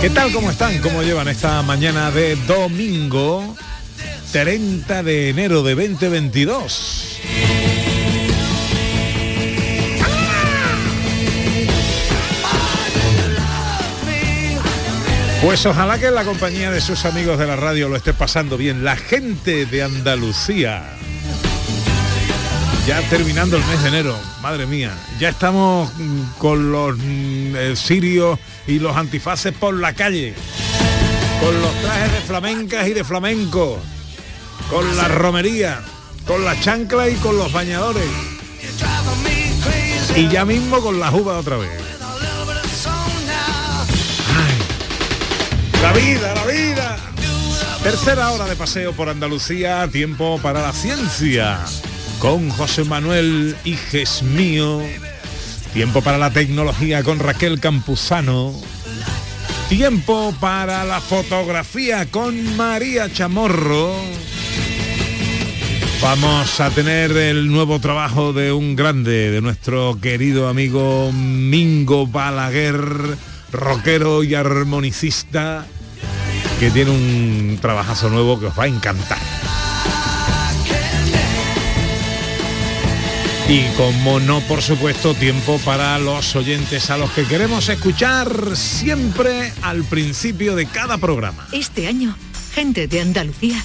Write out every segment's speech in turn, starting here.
¿Qué tal? ¿Cómo están? ¿Cómo llevan esta mañana de domingo 30 de enero de 2022? Pues ojalá que en la compañía de sus amigos de la radio lo esté pasando bien. La gente de Andalucía. Ya terminando el mes de enero, madre mía, ya estamos con los mm, eh, sirios y los antifaces por la calle, con los trajes de flamencas y de flamenco, con la romería, con la chancla y con los bañadores, y ya mismo con la juba otra vez. La vida, la vida. Tercera hora de paseo por Andalucía, tiempo para la ciencia. Con José Manuel Hijes mío. Tiempo para la tecnología con Raquel Campuzano. Tiempo para la fotografía con María Chamorro. Vamos a tener el nuevo trabajo de un grande, de nuestro querido amigo Mingo Balaguer, rockero y armonicista, que tiene un trabajazo nuevo que os va a encantar. Y como no, por supuesto, tiempo para los oyentes a los que queremos escuchar siempre al principio de cada programa. Este año, gente de Andalucía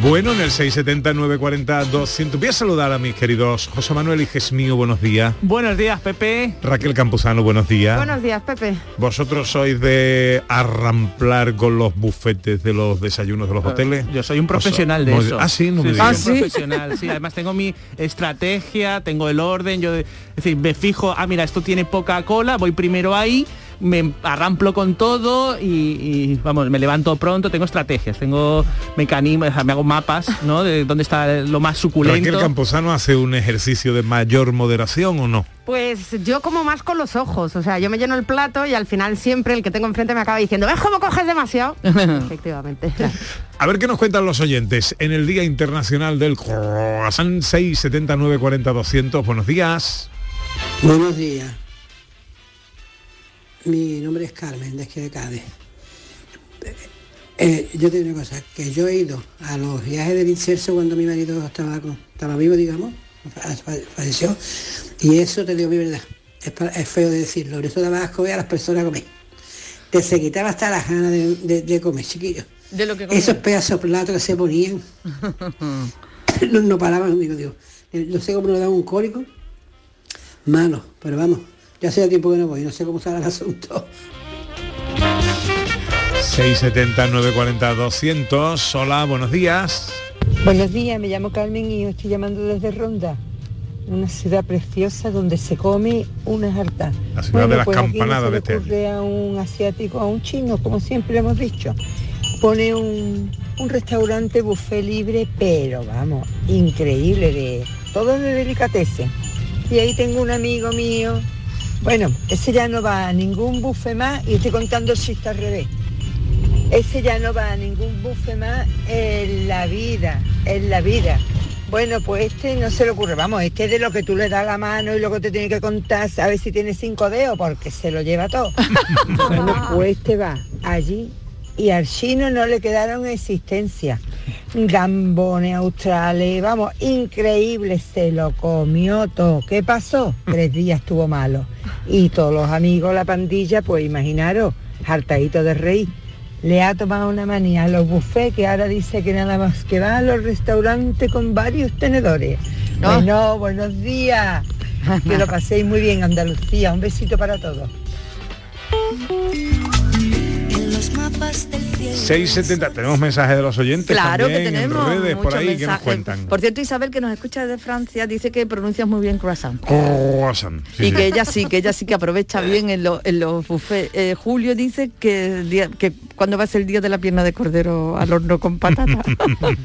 Bueno, en el 670-940-200 voy a saludar a mis queridos José Manuel Hijes mío, buenos días. Buenos días, Pepe. Raquel Campuzano, buenos días. Buenos días, Pepe. ¿Vosotros sois de arramplar con los bufetes de los desayunos de los hoteles? Yo soy un profesional de eso. Ah, sí, no me soy digas. un profesional, sí. Además tengo mi estrategia, tengo el orden, yo es decir, me fijo, ah, mira, esto tiene poca cola, voy primero ahí, me arramplo con todo y, y, vamos, me levanto pronto, tengo estrategias, tengo mecanismos, o sea, me hago mapas, ¿no? De dónde está lo más suculento. Raquel Campuzano hace un ejercicio de mayor moderación o no? Pues yo como más con los ojos, o sea, yo me lleno el plato y al final siempre el que tengo enfrente me acaba diciendo, ¿ves cómo coges demasiado? Efectivamente. A ver qué nos cuentan los oyentes en el Día Internacional del Croissant 679 40 200. Buenos días. Buenos días. Mi nombre es Carmen, de aquí de Cádiz. Eh, yo te digo una cosa, que yo he ido a los viajes del incenso cuando mi marido estaba, estaba vivo, digamos, fa- fa- falleció, y eso te digo mi verdad, es, feo de decirlo, eso daba asco ver a las personas comer. Te se quitaba hasta las ganas de, de- de comer, chiquillos. De lo que Esos pedazos platos que se ponían, no, no paraban, digo, digo, no sé cómo nos daban un cólico, malo, pero vamos, ya hace tiempo que no voy, no sé cómo será el asunto. 670 940 200. Hola, buenos días. Buenos días, me llamo Carmen y estoy llamando desde Ronda, una ciudad preciosa donde se come una harta. La ciudad de las pues aquí no campanadas se de este ocurre a un asiático, a un chino, como siempre hemos dicho. Pone un, un restaurante buffet libre, pero vamos, increíble, de todo de delicatessen. Y ahí tengo un amigo mío, bueno, ese ya no va a ningún buffet más y estoy contando el chiste al revés. Ese ya no va a ningún buffet más en la vida, en la vida. Bueno, pues este no se le ocurre, vamos, este es de lo que tú le das la mano y luego te tiene que contar, a ver si tiene cinco dedos, porque se lo lleva todo. bueno, pues este va allí y al chino no le quedaron existencia. Gambones australes, vamos, increíble, se lo comió todo. ¿Qué pasó? Tres días estuvo malo. Y todos los amigos, la pandilla, pues imaginaros, hartadito de reír. Le ha tomado una manía a los buffets que ahora dice que nada más que va a los restaurantes con varios tenedores. Bueno, buenos días. Que lo paséis muy bien, Andalucía. Un besito para todos. 670. Tenemos mensajes de los oyentes Claro que tenemos en redes por muchos ahí que nos mensajes. cuentan. Por cierto, Isabel, que nos escucha desde Francia, dice que pronuncias muy bien croissant. Croissant, sí, y sí. que ella sí, que ella sí que aprovecha bien en, lo- en los buffets. Eh, Julio dice que, el día- que cuando va a ser el día de la pierna de cordero al horno con patata.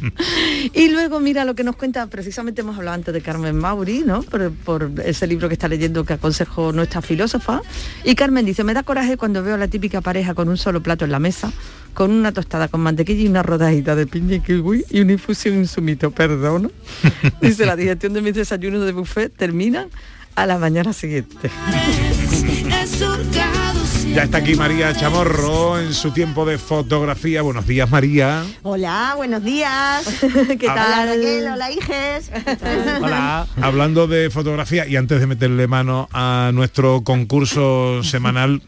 y luego mira lo que nos cuenta, precisamente hemos hablado antes de Carmen Mauri, ¿no? Por, por ese libro que está leyendo que aconsejó nuestra filósofa. Y Carmen dice, me da coraje cuando veo a la típica pareja con un solo plato en la mesa, con una tostada con mantequilla y una rodajita de piña y kiwi y una infusión en sumito, perdón. Dice, la digestión de mis desayunos de buffet termina a la mañana siguiente. Ya está aquí María Chamorro en su tiempo de fotografía. Buenos días, María. Hola, buenos días. ¿Qué Hola Raquel, hola Iges. Hola. Hablando de fotografía y antes de meterle mano a nuestro concurso semanal,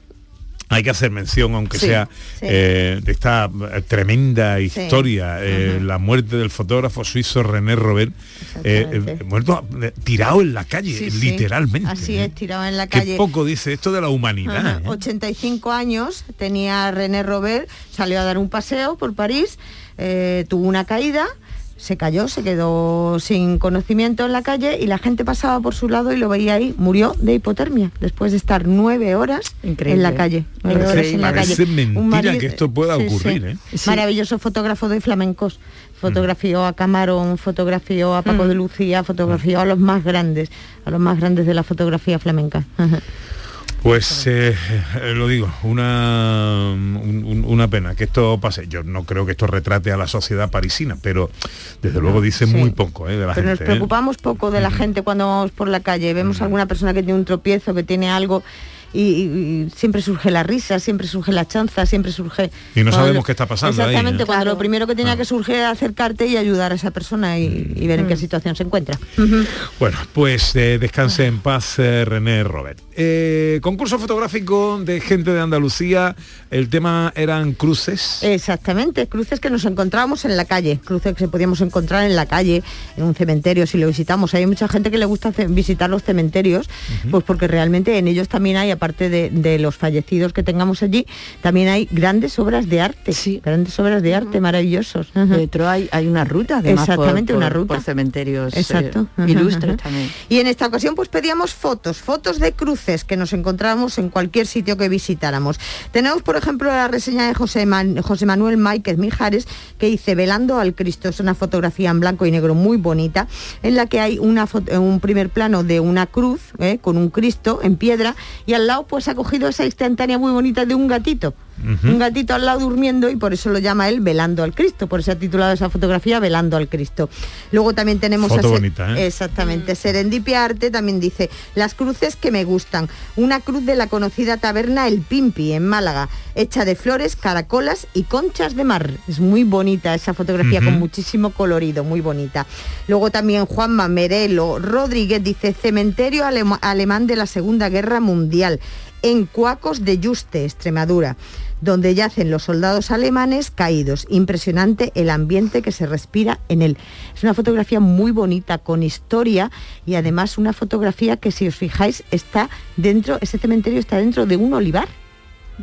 hay que hacer mención, aunque Sí, sea sí. eh, de esta eh, tremenda historia, eh, la muerte del fotógrafo suizo René Robert, eh, muerto tirado en la calle, literalmente. Así es, tirado en la Qué calle. poco dice esto de la humanidad. Ajá, ¿eh? 85 años, tenía René Robert, salió a dar un paseo por París, tuvo una caída, se cayó, se quedó sin conocimiento en la calle y la gente pasaba por su lado y lo veía ahí, murió de hipotermia después de estar nueve horas en la calle. Nueve horas en la Parece calle. mentira Un marido- que esto pueda Sí, sí. ocurrir. ¿eh? Maravilloso fotógrafo de flamencos. Fotografió a Camarón, fotografió a Paco de Lucía, fotografió a los más grandes, a los más grandes de la fotografía flamenca. Pues eh, eh, lo digo, una, un- un- una pena que esto pase. Yo no creo que esto retrate a la sociedad parisina, pero desde luego dice muy poco eh, de la Pero nos. ¿eh? preocupamos poco de la gente cuando vamos por la calle, vemos alguna persona que tiene un tropiezo, que tiene algo y, siempre surge la risa, siempre surge la chanza, siempre surge... Y no sabemos lo- qué está pasando ahí, Exactamente, ¿eh? cuando lo primero que tenía que surgir era acercarte y ayudar a esa persona y, y ver en qué situación se encuentra. Bueno, pues eh, descanse en paz eh, René Robert. Eh, concurso fotográfico de gente de Andalucía. El tema eran cruces. Exactamente, cruces que nos encontrábamos en la calle, cruces que podíamos encontrar en la calle, en un cementerio, si lo visitamos. Hay mucha gente que le gusta visitar los cementerios, pues porque realmente en ellos también hay, aparte de, de los fallecidos que tengamos allí, también hay grandes obras de arte, grandes obras de arte maravillosos. Dentro hay, hay una ruta, además, por- Exactamente, una por- ruta. por cementerios, eh, Exacto. ilustres también. Y en esta ocasión pues pedíamos fotos, fotos de cruces que nos encontramos en cualquier sitio que visitáramos. Tenemos por ejemplo la reseña de José, Man- José Manuel Máiquez Mijares que dice Velando al Cristo, es una fotografía en blanco y negro muy bonita en la que hay una fo- un primer plano de una cruz eh, con un Cristo en piedra y al lado pues ha cogido esa instantánea muy bonita de un gatito. Un gatito al lado durmiendo y por eso lo llama él Velando al Cristo, por eso ha titulado esa fotografía Velando al Cristo. Luego también tenemos Foto a bonita, ¿eh? Exactamente. Serendipia Arte también dice las cruces que me gustan. Una cruz de la conocida taberna El Pimpi en Málaga, hecha de flores, caracolas y conchas de mar. Es muy bonita esa fotografía con muchísimo colorido, muy bonita. Luego también Juanma Merelo Rodríguez dice cementerio alemán de la Segunda Guerra Mundial en Cuacos de Yuste, Extremadura donde yacen los soldados alemanes caídos. Impresionante el ambiente que se respira en él. Es una fotografía muy bonita, con historia y además una fotografía que si os fijáis está dentro, ese cementerio está dentro de un olivar.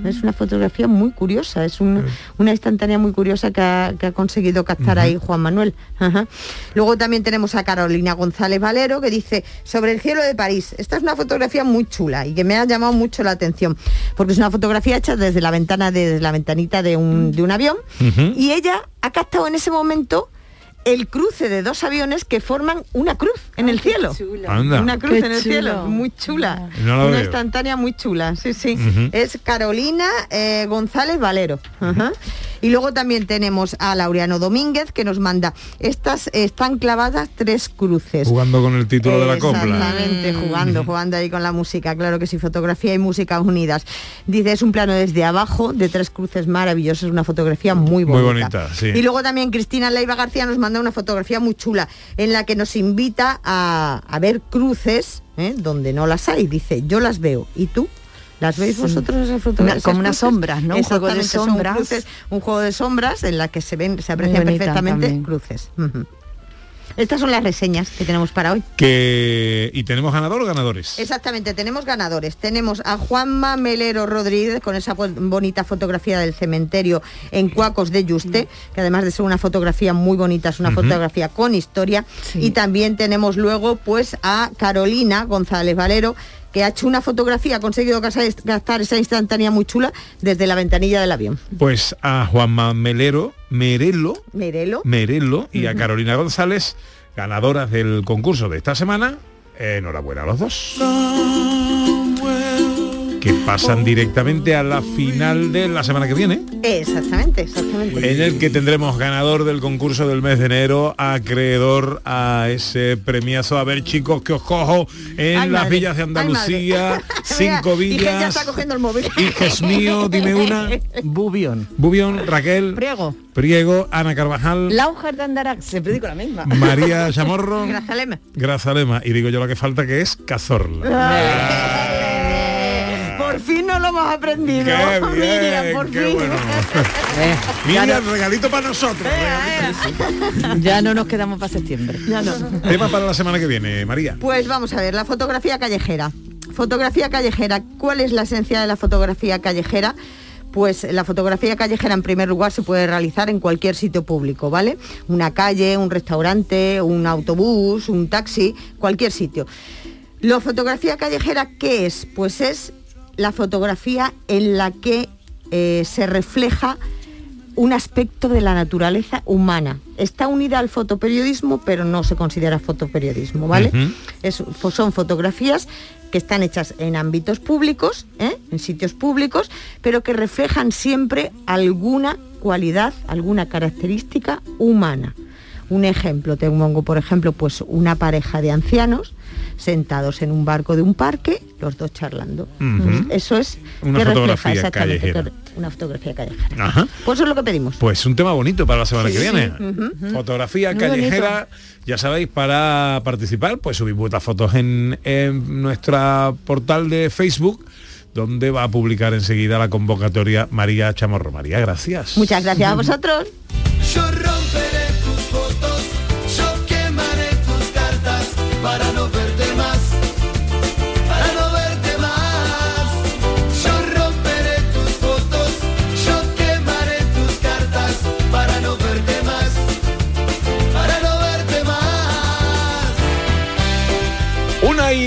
Es una fotografía muy curiosa, es un- una instantánea muy curiosa que ha, que ha conseguido captar ahí Juan Manuel. Ajá. Luego también tenemos a Carolina González Valero que dice sobre el cielo de París. Esta es una fotografía muy chula y que me ha llamado mucho la atención porque es una fotografía hecha desde la ventana de, desde la ventanita de un, de un avión y ella ha captado en ese momento el cruce de dos aviones que forman una cruz en el cielo. Anda. Una cruz Qué en el chulo. cielo, muy chula. No una veo. instantánea muy chula, sí, sí. Es Carolina eh, González Valero. Ajá. Y luego también tenemos a Laureano Domínguez que nos manda, estas están clavadas tres cruces. Jugando con el título de la copla. Exactamente, jugando, jugando ahí con la música, claro que sí, fotografía y música unidas. Dice, es un plano desde abajo de tres cruces maravillosas, una fotografía muy Muy bonita. bonita, sí. Y luego también Cristina Leiva García nos manda una fotografía muy chula en la que nos invita a, a ver cruces ¿eh? donde no las hay. Dice, yo las veo. ¿Y tú? ¿Las veis vosotros esas fotografías? como unas sombras, ¿no? Un juego de sombras. cruces, un juego de sombras en la que se ven, se aprecian perfectamente también. cruces. Estas son las reseñas que tenemos para hoy. Que, y tenemos ganador o ganadores. Exactamente, tenemos ganadores. Tenemos a Juanma Melero Rodríguez con esa bo- bonita fotografía del cementerio en Cuacos de Yuste, que además de ser una fotografía muy bonita, es una fotografía con historia. Y también tenemos luego pues a Carolina González Valero, que ha hecho una fotografía, ha conseguido gastar esa instantánea muy chula desde la ventanilla del avión. Pues a Juanma Melero, Merelo, Merelo. Merelo y a Carolina González, ganadoras del concurso de esta semana. Enhorabuena a los dos. Que pasan directamente a la final de la semana que viene. Exactamente, exactamente. En el que tendremos ganador del concurso del mes de enero, acreedor a ese premiazo. A ver, chicos, que os cojo en Ay, las madre, villas de Andalucía, cinco Mira, Y que ya villas. está cogiendo el móvil. Hijes mío, dime una. Bubion. Bubión, Raquel. Priego. Priego, Ana Carvajal, Laujar de Andarax, siempre digo la misma. María Chamorro, Grazalema. Grazalema. Y digo yo lo que falta que es Cazorla. Por fin no lo hemos aprendido. Qué bien, Miriam, por qué fin. bueno. Mira, regalito para nosotros. Ya no nos quedamos para septiembre. Ya no. Tema para la semana que viene, María. Pues vamos a ver, la fotografía callejera. Fotografía callejera, ¿cuál es la esencia de la fotografía callejera? Pues la fotografía callejera en primer lugar se puede realizar en cualquier sitio público, ¿vale? Una calle, un restaurante, un autobús, un taxi, cualquier sitio. La fotografía callejera, ¿qué es? Pues es la fotografía en la que eh, se refleja un aspecto de la naturaleza humana. Está unida al fotoperiodismo, pero no se considera fotoperiodismo, ¿vale? Es- son fotografías que están hechas en ámbitos públicos, ¿eh? en sitios públicos, pero que reflejan siempre alguna cualidad, alguna característica humana. Un ejemplo, te pongo por ejemplo, pues una pareja de ancianos sentados en un barco de un parque, los dos charlando. Ujú. Eso es Una que refleja fotografía exactamente callejera. una fotografía callejera. Ajá. Pues eso es lo que pedimos. Pues un tema bonito para la semana que viene. Fotografía Muy callejera, ya sabéis, para participar, pues subid vuestras fotos en, en nuestra portal de Facebook, donde va a publicar enseguida la convocatoria María Chamorro. María, gracias. Muchas gracias a vosotros. Yo romperé tus fotos, yo quemaré tus cartas para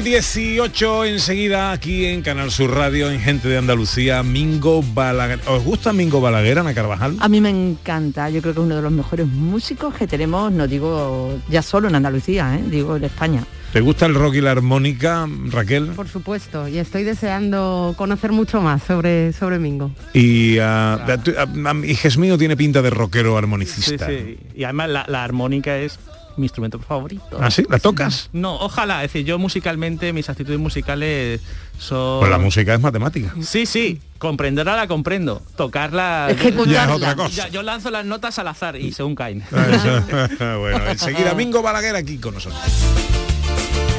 y 18 enseguida aquí en Canal Sur Radio, en Gente de Andalucía, Mingo Balaguer. ¿Os gusta Mingo Balaguer, Ana Carvajal? A mí me encanta, yo creo que es uno de los mejores músicos que tenemos, no digo ya solo en Andalucía, ¿eh? digo en España. ¿Te gusta el rock y la armónica, Raquel? Por supuesto, y estoy deseando conocer mucho más sobre, sobre Mingo. Y uh, ah, ah, Hijes mío tiene pinta de rockero Sí, armonicista. sí. Y además la, la armónica es mi instrumento favorito. ¿Ah, sí? ¿La tocas? No, ojalá. Es decir, yo musicalmente, mis actitudes musicales son... Pues la música es matemática. Sí, sí, comprenderla la comprendo. Tocarla... Es que Ya es otra cosa. Ya, yo lanzo las notas al azar y según caen. bueno, enseguida Mingo Balaguer aquí con nosotros.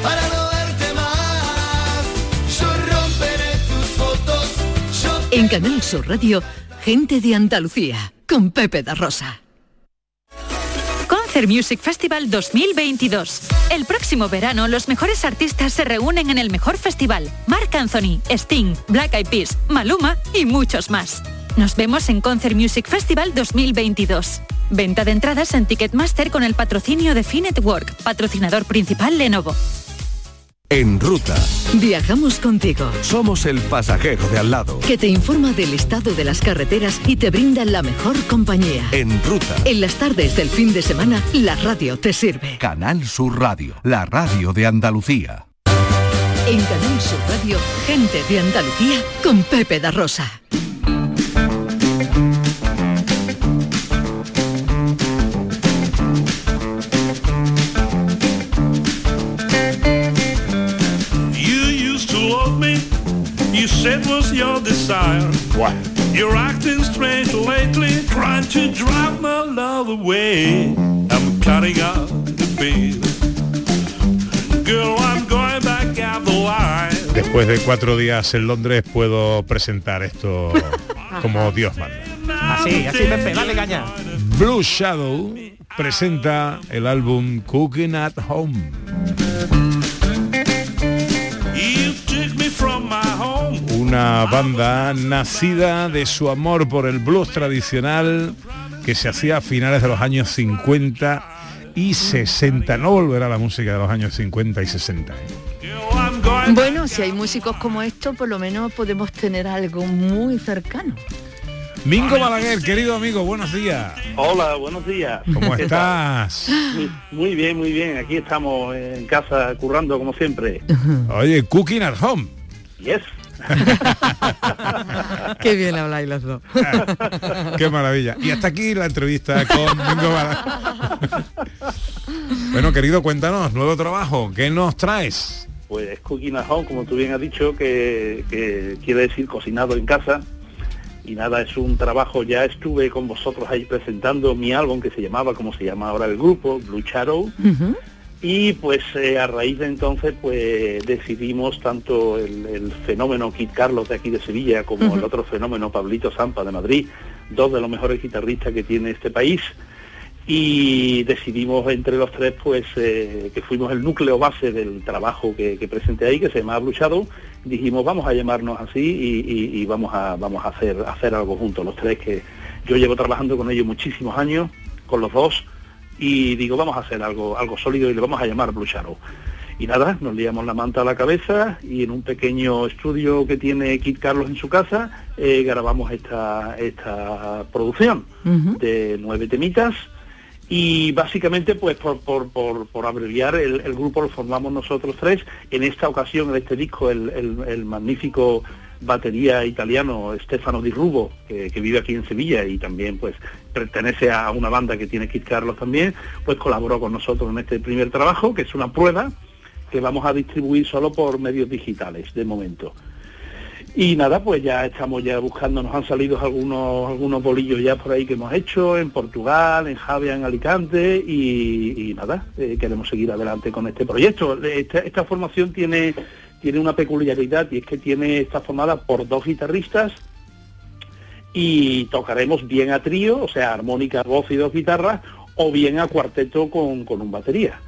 Para no verte más, yo romperé tus fotos, yo En Canal Sur Radio, gente de Andalucía, con Pepe da Rosa. Concert Music Festival 2022. El próximo verano los mejores artistas se reúnen en el mejor festival. Marc Anthony, Sting, Black Eyed Peas, Maluma y muchos más. Nos vemos en Concert Music Festival 2022. Venta de entradas en Ticketmaster con el patrocinio de Finetwork, patrocinador principal Lenovo. En ruta. Viajamos contigo. Somos el pasajero de al lado. Que te informa del estado de las carreteras y te brinda la mejor compañía. En ruta. En las tardes del fin de semana, la radio te sirve. Canal Sur Radio, la radio de Andalucía. En Canal Sur Radio, gente de Andalucía con Pepe da Rosa. Said was your desire. What? You're acting strange lately, trying to drive my love away. I'm cutting out the baby. Girl, I'm going back out the line. Después de cuatro días en Londres puedo presentar esto como Dios manda. Así, así Pepe, dale caña. Blue Shadow presenta el álbum Cooking at Home. Una banda nacida de su amor por el blues tradicional que se hacía a finales de los años 50 y 60. No volverá la música de los años 50 y 60. ¿eh? Bueno, si hay músicos como estos, por lo menos podemos tener algo muy cercano. Mingo Balaguer, querido amigo, buenos días. Hola, buenos días. ¿Cómo ¿Qué estás? Muy, muy bien, muy bien. Aquí estamos en casa currando como siempre. Oye, Cooking at Home. Yes. Qué bien habláis los dos. Qué maravilla. Y hasta aquí la entrevista con Mingo bueno, querido, cuéntanos, nuevo trabajo, ¿qué nos traes? Pues cooking at home, como tú bien has dicho, que, que quiere decir cocinado en casa. Y nada, es un trabajo, ya estuve con vosotros ahí presentando mi álbum que se llamaba, como se llama ahora el grupo, Blue Shadow. Y pues eh, a raíz de entonces pues decidimos tanto el, el fenómeno Kit Carlos de aquí de Sevilla como el otro fenómeno Pablito Zampa de Madrid, dos de los mejores guitarristas que tiene este país. Y decidimos entre los tres pues eh, que fuimos el núcleo base del trabajo que, que presenté ahí, que se llama Blue Shadow. Dijimos vamos a llamarnos así y, y- y vamos a vamos a hacer hacer algo juntos los tres que yo llevo trabajando con ellos muchísimos años, con los dos, y digo, vamos a hacer algo, algo sólido y le vamos a llamar Blue Shadow. Y nada, nos liamos la manta a la cabeza y en un pequeño estudio que tiene Kit Carlos en su casa eh, grabamos esta, esta producción de nueve temitas y básicamente pues por, por, por, por abreviar el, el grupo lo formamos nosotros tres. En esta ocasión, en este disco, el, el- el magnífico batería italiano Stefano Di Rubo, que, vive aquí en Sevilla y también pues pertenece a una banda que tiene Kit Carlos también, pues colaboró con nosotros en este primer trabajo, que es una prueba que vamos a distribuir solo por medios digitales de momento. Y nada, pues ya estamos ya buscando, nos han salido algunos algunos bolillos ya por ahí que hemos hecho en Portugal, en Javia, en Alicante y, y nada, eh, queremos seguir adelante con este proyecto. Esta, esta formación tiene tiene una peculiaridad y es que tiene está formada por dos guitarristas y tocaremos bien a trío, o sea, armónica, voz y dos guitarras, o bien a cuarteto con, con un batería.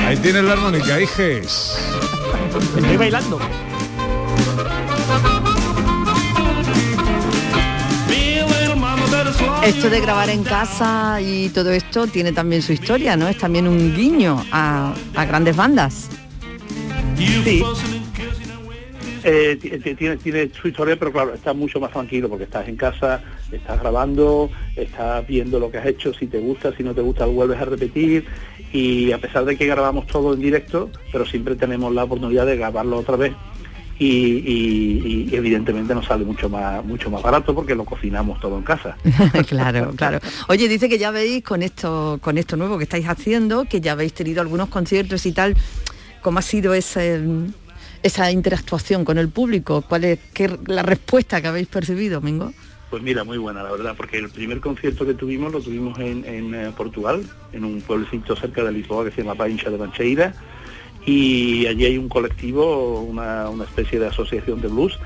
Ahí tienes la armónica, hijes. Estoy bailando. Esto de grabar en casa y todo esto tiene también su historia, ¿no? Es también un guiño a, a grandes bandas. Sí. Eh, ti- tiene, tiene su historia, pero claro, estás mucho más tranquilo porque estás en casa, estás grabando, estás viendo lo que has hecho, si te gusta, si no te gusta, lo vuelves a repetir y a pesar de que grabamos todo en directo, pero siempre tenemos la oportunidad de grabarlo otra vez y, y- y evidentemente nos sale mucho más mucho más barato porque lo cocinamos todo en casa. claro, claro. Oye, dice que ya veis con esto, con esto nuevo que estáis haciendo, que ya habéis tenido algunos conciertos y tal. ¿Cómo ha sido ese, esa interactuación con el público? ¿Cuál es qué, la respuesta que habéis percibido, Mingo? Pues mira, muy buena, la verdad, porque el primer concierto que tuvimos lo tuvimos en, en, eh, Portugal, en un pueblecito cerca de Lisboa que se llama Paincha de Mancheira, y allí hay un colectivo, una, una especie de asociación de blues,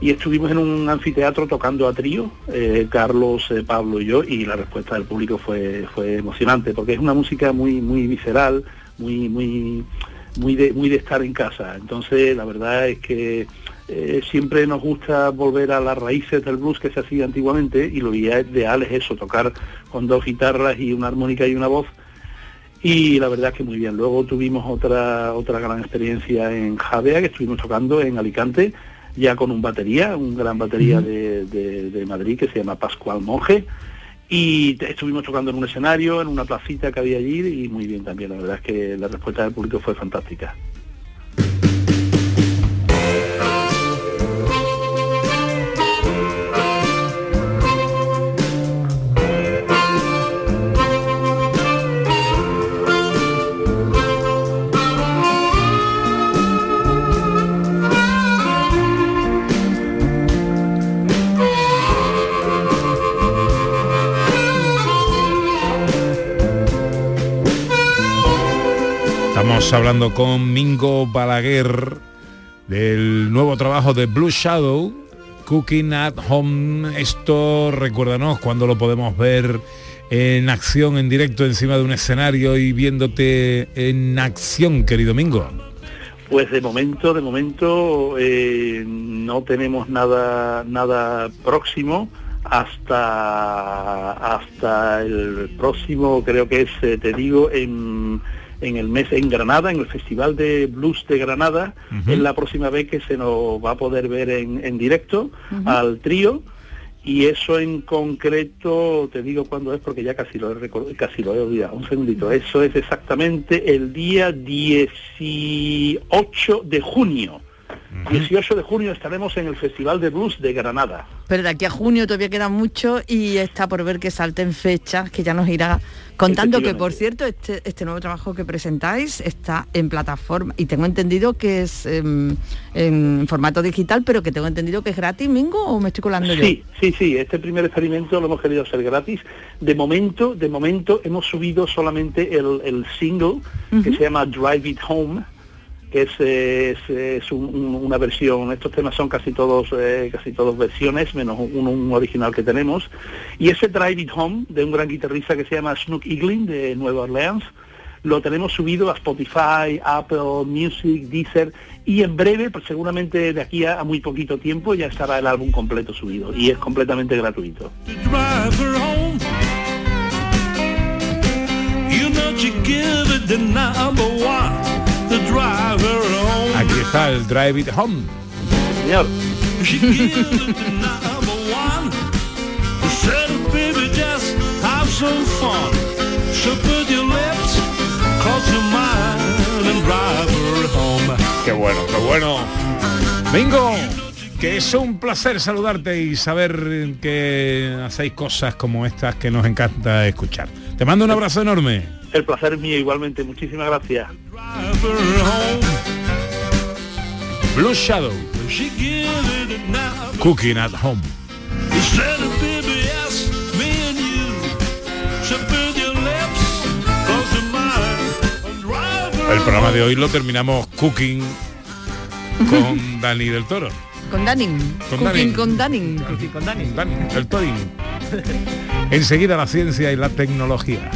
y estuvimos en un anfiteatro tocando a trío, eh, Carlos, eh, Pablo y yo, y la respuesta del público fue, fue emocionante, porque es una música muy, muy visceral, muy, muy, muy de, muy de estar en casa. Entonces, la verdad es que eh, siempre nos gusta volver a las raíces del blues que se hacía antiguamente y lo ideal es eso, tocar con dos guitarras y una armónica y una voz. Y la verdad es que muy bien. Luego tuvimos otra otra gran experiencia en Javea, que estuvimos tocando en Alicante, ya con un batería, un gran batería de, de- de Madrid que se llama Pascual Monje. Y estuvimos tocando en un escenario, en una placita que había allí y muy bien también. La verdad es que la respuesta del público fue fantástica. Hablando con Mingo Balaguer del nuevo trabajo de Blue Shadow, Cooking at Home. Esto, recuérdanos, cuando lo podemos ver en acción, en directo, encima de un escenario y viéndote en acción, querido Mingo. Pues de momento, de momento eh, no tenemos nada nada próximo hasta hasta el próximo, creo que es, eh, te digo, en, en el mes en Granada, en el Festival de Blues de Granada, es la próxima vez que se nos va a poder ver en, en directo al trío. Y eso en concreto, te digo cuándo es porque ya casi lo he casi lo he olvidado. Un segundito. Eso es exactamente el día 18 de junio. 18 de junio estaremos en el Festival de Blues de Granada. Pero de aquí a junio todavía queda mucho y está por ver que salten fechas, que ya nos irá contando que por cierto este, este nuevo trabajo que presentáis está en plataforma y tengo entendido que es em, en formato digital, pero que tengo entendido que es gratis, Mingo, o me estoy colando yo. Sí, sí, sí, este primer experimento lo hemos querido hacer gratis. De momento, de momento hemos subido solamente el, el single que se llama Drive It Home, que es, es, es un- un- una versión, estos temas son casi todos, eh, casi todos versiones, menos un, un original que tenemos. Y ese Drive It Home, de un gran guitarrista que se llama Snook Eaglin, de Nueva Orleans, lo tenemos subido a Spotify, Apple Music, Deezer y en breve, pues seguramente de aquí a, a muy poquito tiempo ya estará el álbum completo subido y es completamente gratuito. Aquí está el Drive It Home. Señor. She give it the number one. Said, baby, just have some fun. So put your lips close your mind and drive her home. Qué bueno, qué bueno. Mingo, que es un placer saludarte y saber que hacéis cosas como estas que nos encanta escuchar. Te mando un abrazo enorme. El placer es mío igualmente, muchísimas gracias. Blue Shadow. Cooking at Home. El programa de hoy lo terminamos cooking con Dani del Toro. Con Danning. Con Cooking Danning. con Danning. Con Dani. Dani, el Torin. Enseguida la ciencia y la tecnología.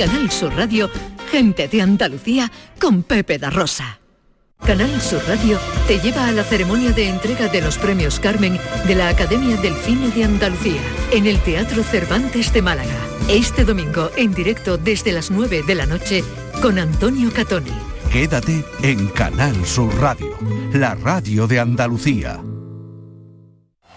Canal Sur Radio, gente de Andalucía con Pepe da Rosa. Canal Sur Radio te lleva a la ceremonia de entrega de los premios Carmen de la Academia del Cine de Andalucía en el Teatro Cervantes de Málaga. Este domingo en directo desde las 9 de la noche con Antonio Catoni. Quédate en Canal Sur Radio, la radio de Andalucía.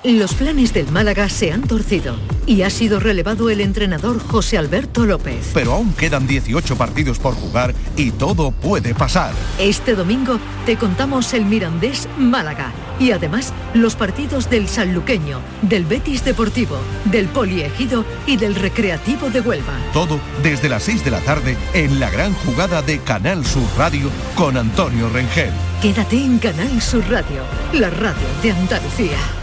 Los planes del Málaga se han torcido y ha sido relevado el entrenador José Alberto López. Pero aún quedan 18 partidos por jugar y todo puede pasar. Este domingo te contamos el Mirandés Málaga y además los partidos del Sanluqueño, del Betis Deportivo, del Poliegido y del Recreativo de Huelva. Todo desde las 6 de la tarde en la gran jugada de Canal Sur Radio con Antonio Rengel. Quédate en Canal Sur Radio, la radio de Andalucía.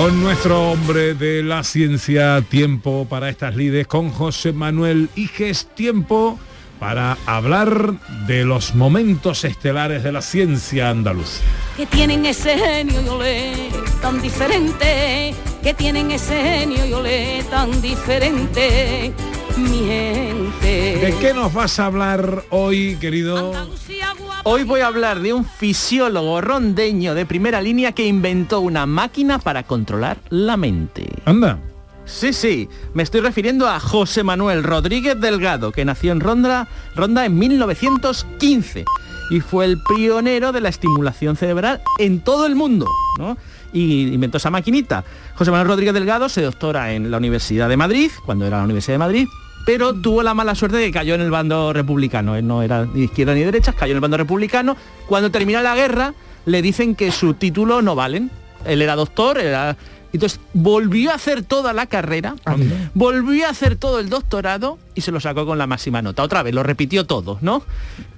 Con nuestro hombre de la ciencia, tiempo para estas lides, con José Manuel Iges, tiempo para hablar de los momentos estelares de la ciencia andaluza. que tienen ese genio y olé tan diferente, que tienen ese genio y olé tan diferente, mi gente. ¿De qué nos vas a hablar hoy, querido? Hoy voy a hablar de un fisiólogo rondeño de primera línea que inventó una máquina para controlar la mente. Anda. Sí, sí, me estoy refiriendo a José Manuel Rodríguez Delgado, que nació en Ronda, Ronda en 1915 y fue el pionero de la estimulación cerebral en todo el mundo, ¿no? Y inventó esa maquinita. José Manuel Rodríguez Delgado se doctora en la Universidad de Madrid, cuando era la Universidad de Madrid, pero tuvo la mala suerte de que cayó en el bando republicano. Él no era ni izquierda ni derecha, cayó en el bando republicano. Cuando termina la guerra, le dicen que su título no valen. Él era doctor, era... Entonces volvió a hacer toda la carrera, volvió a hacer todo el doctorado y se lo sacó con la máxima nota. Otra vez, lo repitió todo, ¿no?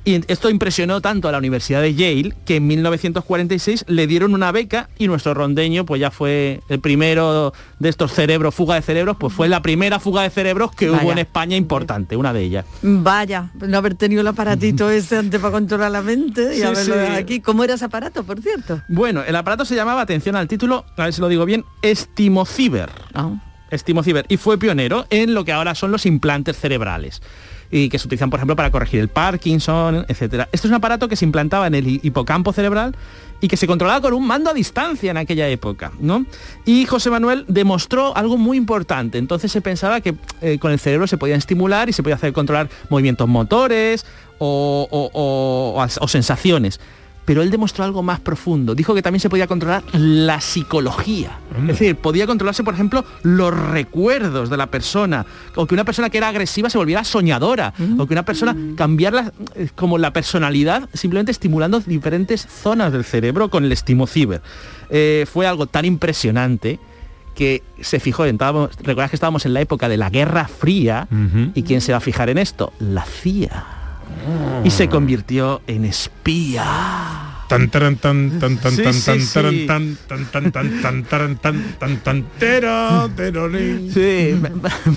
Y esto impresionó tanto a la Universidad de Yale que en 1946 le dieron una beca y nuestro rondeño pues ya fue el primero de estos cerebros, fuga de cerebros, pues fue la primera fuga de cerebros que hubo en España importante, una de ellas. Vaya, no haber tenido el aparatito ese antes para controlar la mente y Sí, haberlo sí. aquí. ¿Cómo era ese aparato, por cierto? Bueno, el aparato se llamaba, atención al título, a ver si lo digo bien, Estimociber. Estimociber. Y fue pionero en lo que ahora son los implantes cerebrales y que se utilizan, por ejemplo, para corregir el Parkinson, etcétera. Esto es un aparato que se implantaba en el hi- hipocampo cerebral y que se controlaba con un mando a distancia en aquella época, ¿no? Y José Manuel demostró algo muy importante. Entonces se pensaba que eh, con el cerebro se podían estimular y se podía hacer controlar movimientos motores o sensaciones. Pero él demostró algo más profundo. Dijo que también se podía controlar la psicología. Es decir, podía controlarse, por ejemplo, los recuerdos de la persona. O que una persona que era agresiva se volviera soñadora. O que una persona cambiar eh, como la personalidad simplemente estimulando diferentes zonas del cerebro con el estimociber. Eh, fue algo tan impresionante que se fijó, en, estábamos- recuerdas que estábamos en la época de la Guerra Fría y quién se va a fijar en esto, la CIA. Y se convirtió en espía. Tan tan tan tan Sí, tan tan tan tan tan tan tan tan tan tan tero, terorín. Sí,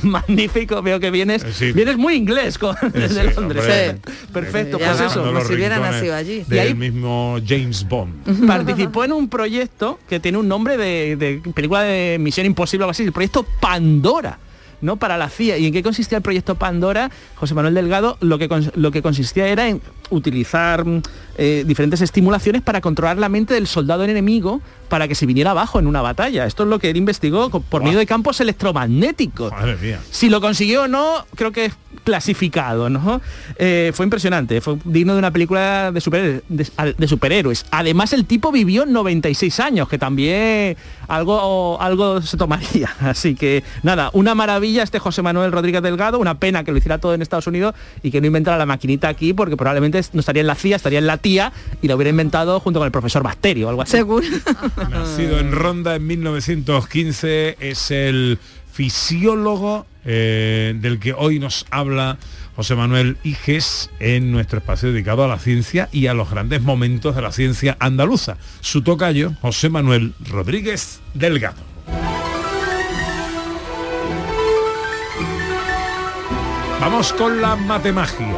magnífico, veo que vienes. Vienes muy inglés con, desde Londres. Perfecto, Eh, pues eso. vamos, los rincones Y Del mismo James Bond. participó en un proyecto que tiene un nombre de, de película de Misión Imposible o algo así, el proyecto Pandora. ¿No? para la CIA. ¿Y en qué consistía el proyecto Pandora? José Manuel Delgado lo que, lo que consistía era en utilizar mm, eh, diferentes estimulaciones para controlar la mente del soldado enemigo para que se viniera abajo en una batalla. Esto es lo que él investigó por medio de campos electromagnéticos. Madre mía. Si lo consiguió o no, creo que es clasificado, ¿no? Eh, fue impresionante, fue digno de una película de superhéroes, de, de superhéroes. Además, el tipo vivió 96 años, que también algo, algo se tomaría. Así que, nada, una maravilla este José Manuel Rodríguez Delgado, una pena que lo hiciera todo en Estados Unidos y que no inventara la maquinita aquí, porque probablemente no estaría en la CIA, estaría en la tía y lo hubiera inventado junto con el profesor Basterio o algo así. Seguro. Nacido en Ronda en 1915, es el fisiólogo eh, del que hoy nos habla José Manuel Iges en nuestro espacio dedicado a la ciencia y a los grandes momentos de la ciencia andaluza. Su tocayo, José Manuel Rodríguez Delgado. Vamos con la matemagia.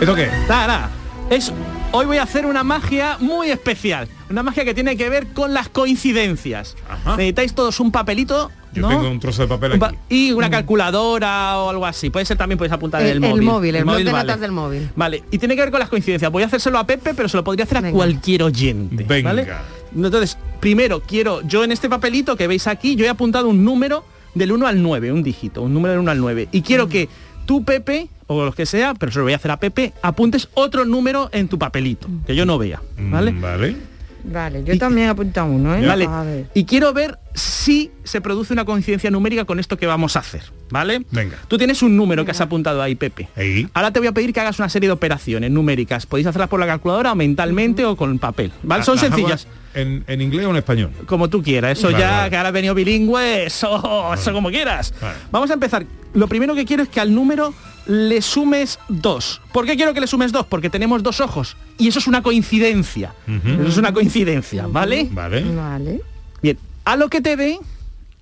¿Esto qué? Nada. Es, hoy voy a hacer una magia muy especial. Una magia que tiene que ver con las coincidencias. Necesitáis todos un papelito. Yo ¿no? tengo un trozo de papel Un pa- aquí. y una calculadora o algo así. Puede ser también, podéis apuntar el, El, móvil. el móvil, el, blog de vale. notas del móvil. Vale, y tiene que ver con las coincidencias. Voy a hacérselo a Pepe, pero se lo podría hacer a cualquier oyente. Venga. ¿vale? Entonces, primero quiero, yo en este papelito que veis aquí, yo he apuntado un número del 1 al 9, un dígito, un número del 1 al 9. Y quiero que tú, Pepe, o lo que sea, pero se lo voy a hacer a Pepe, apuntes otro número en tu papelito, que yo no vea. ¿Vale? Vale. Vale, yo también he apuntado uno, ¿eh? Vale. A ver. Y quiero ver si se produce una coincidencia numérica con esto que vamos a hacer, ¿vale? Venga. Tú tienes un número que has apuntado ahí, Pepe. Ahora te voy a pedir que hagas una serie de operaciones numéricas. Podéis hacerlas por la calculadora o mentalmente o con papel, ¿vale? Son ¿Las hago sencillas. En, en inglés o en español? Como tú quieras, eso Vale, ya vale. que ahora has venido bilingüe, eso, eso como quieras. Vamos a empezar. Lo primero que quiero es que al número le sumes dos. ¿Por qué quiero que le sumes dos? Porque tenemos dos ojos. Y eso es una coincidencia. Eso es una coincidencia, ¿vale? Vale. Vale. Bien, A lo que te dé,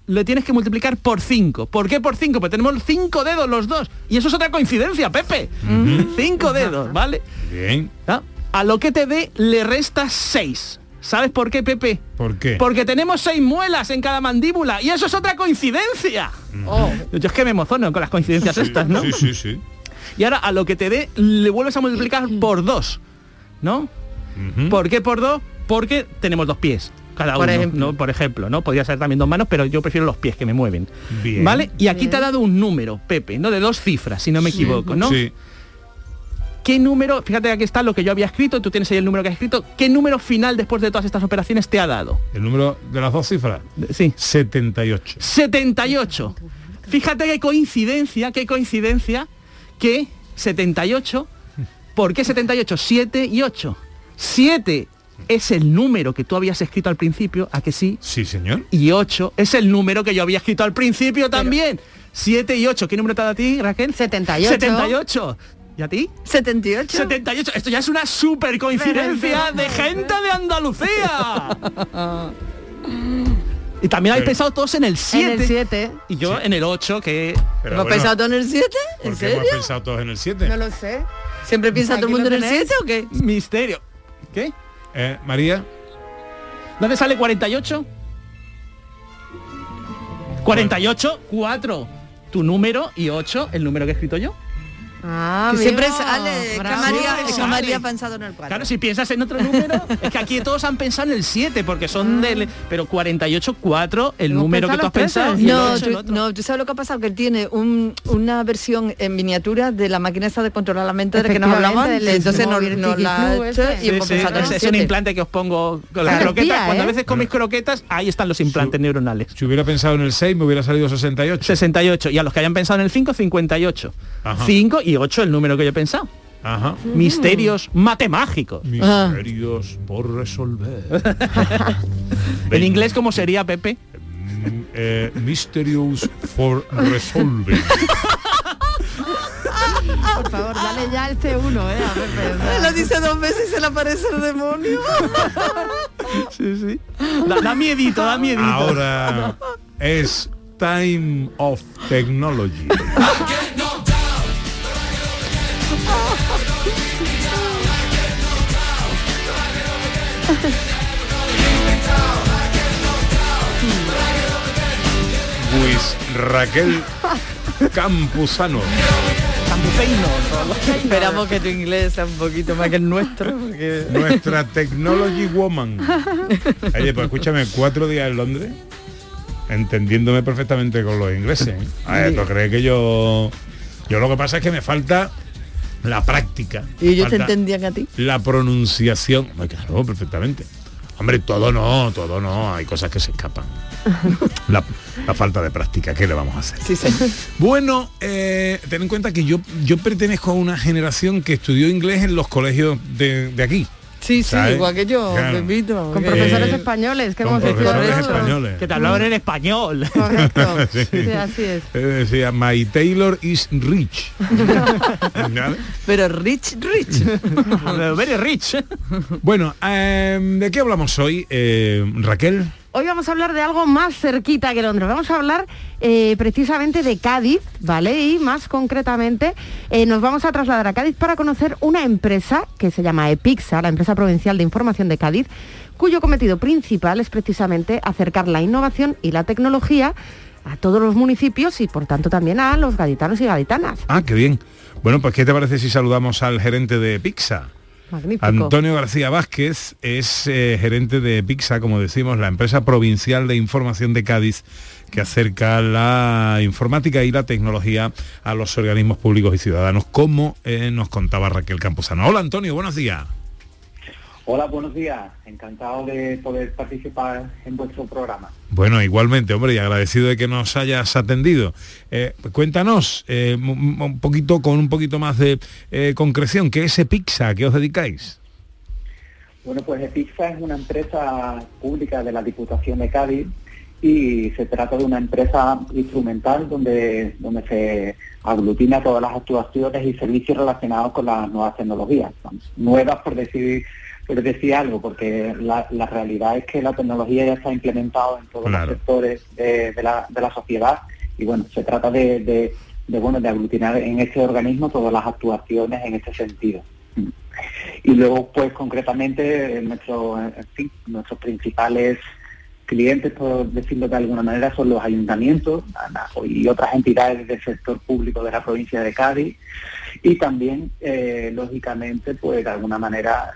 lo tienes que multiplicar por 5. ¿Por qué por 5? Pues tenemos cinco dedos los dos. Y eso es otra coincidencia, Pepe. Cinco dedos, ¿vale? Bien. ¿Ah? A lo que te dé, le restas 6. ¿Sabes por qué, Pepe? ¿Por qué? Porque tenemos seis muelas en cada mandíbula y eso es otra coincidencia. Oh, yo es que me emociono con las coincidencias estas, ¿no? Sí, sí, sí. Y ahora a lo que te dé le vuelves a multiplicar por dos, ¿no? ¿Por qué por dos? Porque tenemos dos pies cada Por uno, ejemplo. ¿no? Por ejemplo, ¿no? Podría ser también dos manos, pero yo prefiero los pies que me mueven. Bien. ¿Vale? Y aquí te ha dado un número, Pepe, ¿no? De dos cifras, si no me equivoco, ¿no? Sí. ¿Qué número, fíjate que aquí está lo que yo había escrito, tú tienes ahí el número que has escrito, ¿qué número final después de todas estas operaciones te ha dado? El número de las dos cifras. Sí. 78. 78. Fíjate qué coincidencia, qué coincidencia que 78, ¿por qué 78? 7 y 8. 7 es el número que tú habías escrito al principio, ¿a que sí? Sí, señor. Y 8 es el número que yo había escrito al principio también. 7 y 8. ¿Qué número te ha dado a ti, Raquel? 78. 78. ¿Y a ti? 78. 78. Esto ya es una super coincidencia de gente de Andalucía. Y también habéis pensado todos en el 7. En el 7. Y yo en el 8, que... Pero ¿Hemos bueno, pensado todo en el 7? ¿En ¿Por qué hemos pensado todos en el 7? No lo sé. ¿Siempre piensa todo el mundo en el tenéis. 7 o qué? Misterio. ¿Qué? Eh, María, ¿Dónde sale 48? 48, 4. Tu número y 8, el número que he escrito yo. Ah, Que siempre amigo, sale. María, Siempre es que sale. María ha pensado en el 4. Claro, si piensas en otro número, es que aquí todos han pensado en el 7, porque son del... Pero 48, 4, el Hemos número que tú has pensado. No, tú, no, tú sabes lo que ha pasado, que tiene un- una versión en miniatura de la máquina esa de controlar la mente de la que nos del entonces nos, móvil nos la ha Tiki hecho Flu ese. y hemos Sí, sí, pensado en es, el es un 7. implante que os pongo con las croquetas. Cuando a ¿eh? veces coméis croquetas, ahí están los implantes neuronales. si hubiera pensado en el 6 me hubiera salido 68. 68. Y a los que hayan pensado en el 5, 58. Ajá. 5 y 8 el número que yo he pensado. Ajá. Misterios matemágicos. Misterios por resolver. En inglés, ¿cómo sería, Pepe? Mm, eh, Mysterious for resolving. Por favor, dale ya el C1, ¿eh? A ver, pero- Lo dice dos veces y se le aparece el demonio. Sí, sí. Da, da miedito, da miedito. Ahora es Time of Technology. Luis Raquel Campuzano. Esperamos que tu inglés sea un poquito más que el nuestro. porque- Nuestra Technology Woman. Oye, pues escúchame, cuatro días en Londres, entendiéndome perfectamente con los ingleses. A ver, ¿tú crees que yo... Yo lo que pasa es que me falta la práctica. Y ellos te entendían a ti. La pronunciación. Hombre, Claro, perfectamente. Hombre, todo no, todo no. Hay cosas que se escapan. La, la falta de práctica, ¿qué le vamos a hacer? Sí, sí. Bueno, eh, ten en cuenta que yo, yo pertenezco a una generación que estudió inglés en los colegios de, de aquí. Sí, sí, ¿sabes? igual que yo, Claro. Pepito. Con que- profesores Eh, españoles, que hemos hecho profesores españoles. Que te hablaban en español. Correcto. Sí. Sí, así es. Eh, decía, my Taylor is rich. Pero rich, rich. Very rich. bueno, eh, ¿de qué hablamos hoy, eh, Raquel? Hoy vamos a hablar de algo más cerquita que Londres. Vamos a hablar eh, precisamente de Cádiz, ¿vale? Y más concretamente eh, nos vamos a trasladar a Cádiz para conocer una empresa que se llama EPIXA, la empresa provincial de información de Cádiz, cuyo cometido principal es precisamente acercar la innovación y la tecnología a todos los municipios y por tanto también a los gaditanos y gaditanas. Ah, qué bien. Bueno, pues ¿qué te parece si saludamos al gerente de Pixa? Antonio García Vázquez es eh, gerente de Pixa, como decimos, la empresa provincial de información de Cádiz que acerca la informática y la tecnología a los organismos públicos y ciudadanos, como eh, nos contaba Raquel Campuzano. Hola Antonio, buenos días. Hola, buenos días. Encantado de poder participar en vuestro programa. Bueno, igualmente, hombre, y agradecido de que nos hayas atendido. Eh, cuéntanos eh, un poquito con un poquito más de eh, concreción, ¿qué es Epixa? ¿A qué os dedicáis? Bueno, pues EPIXA es una empresa pública de la Diputación de Cádiz y se trata de una empresa instrumental donde, donde se aglutina todas las actuaciones y servicios relacionados con las nuevas tecnologías. Nuevas por decir por decir algo, porque la, la realidad es que la tecnología ya está implementada en todos Claro. los sectores de, de la, de la sociedad y bueno, se trata de, de, de, bueno, de aglutinar en este organismo todas las actuaciones en este sentido. Y luego, pues concretamente, nuestro, en fin, nuestros principales clientes, por decirlo de alguna manera, son los ayuntamientos y otras entidades del sector público de la provincia de Cádiz y también, eh, lógicamente, pues de alguna manera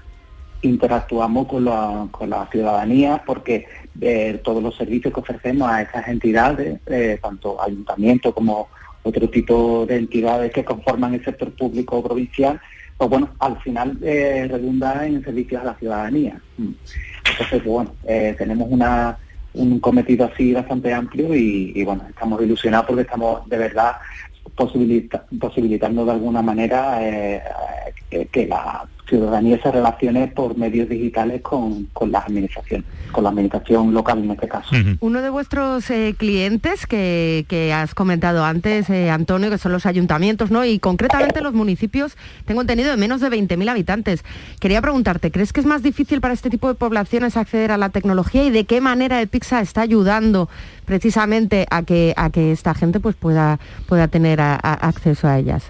interactuamos con la, con la ciudadanía porque eh, todos los servicios que ofrecemos a estas entidades, eh, tanto ayuntamientos como otro tipo de entidades que conforman el sector público provincial, pues bueno, al final eh, redunda en servicios a la ciudadanía. Mm. Entonces, pues bueno, eh, tenemos una, un cometido así bastante amplio y, bueno, estamos ilusionados porque estamos de verdad posibilita- posibilitando de alguna manera que, que la ciudadanía se relacione por medios digitales con, con las administraciones, con la administración local en este caso. Uno de vuestros eh, clientes que, que has comentado antes, eh, Antonio, que son los ayuntamientos, ¿no? Y concretamente los municipios, tengo entendido, de menos de 20.000 habitantes. Quería preguntarte, ¿crees que es más difícil para este tipo de poblaciones acceder a la tecnología y de qué manera Epixa está ayudando precisamente a que, a que esta gente pues, pueda, pueda tener a- a- acceso a ellas?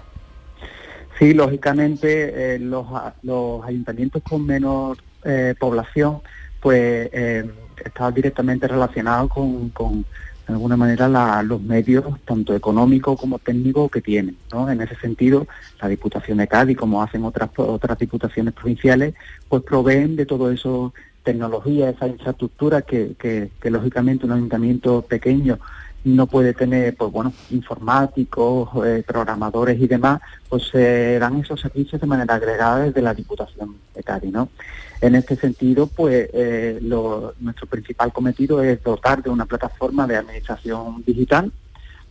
Sí, lógicamente eh, los, los ayuntamientos con menor eh, población, pues eh, están directamente relacionados con, con, de alguna manera, la- los medios, tanto económicos como técnicos que tienen. ¿no? En ese sentido, la Diputación de Cádiz, como hacen otras otras diputaciones provinciales, pues proveen de todo eso tecnología, esa infraestructura que, que, que lógicamente un ayuntamiento pequeño no puede tener, pues bueno, informáticos, eh, programadores y demás, pues se dan esos servicios de manera agregada desde la Diputación de Cádiz, ¿no? En este sentido, pues eh, nuestro principal cometido es dotar de una plataforma de administración digital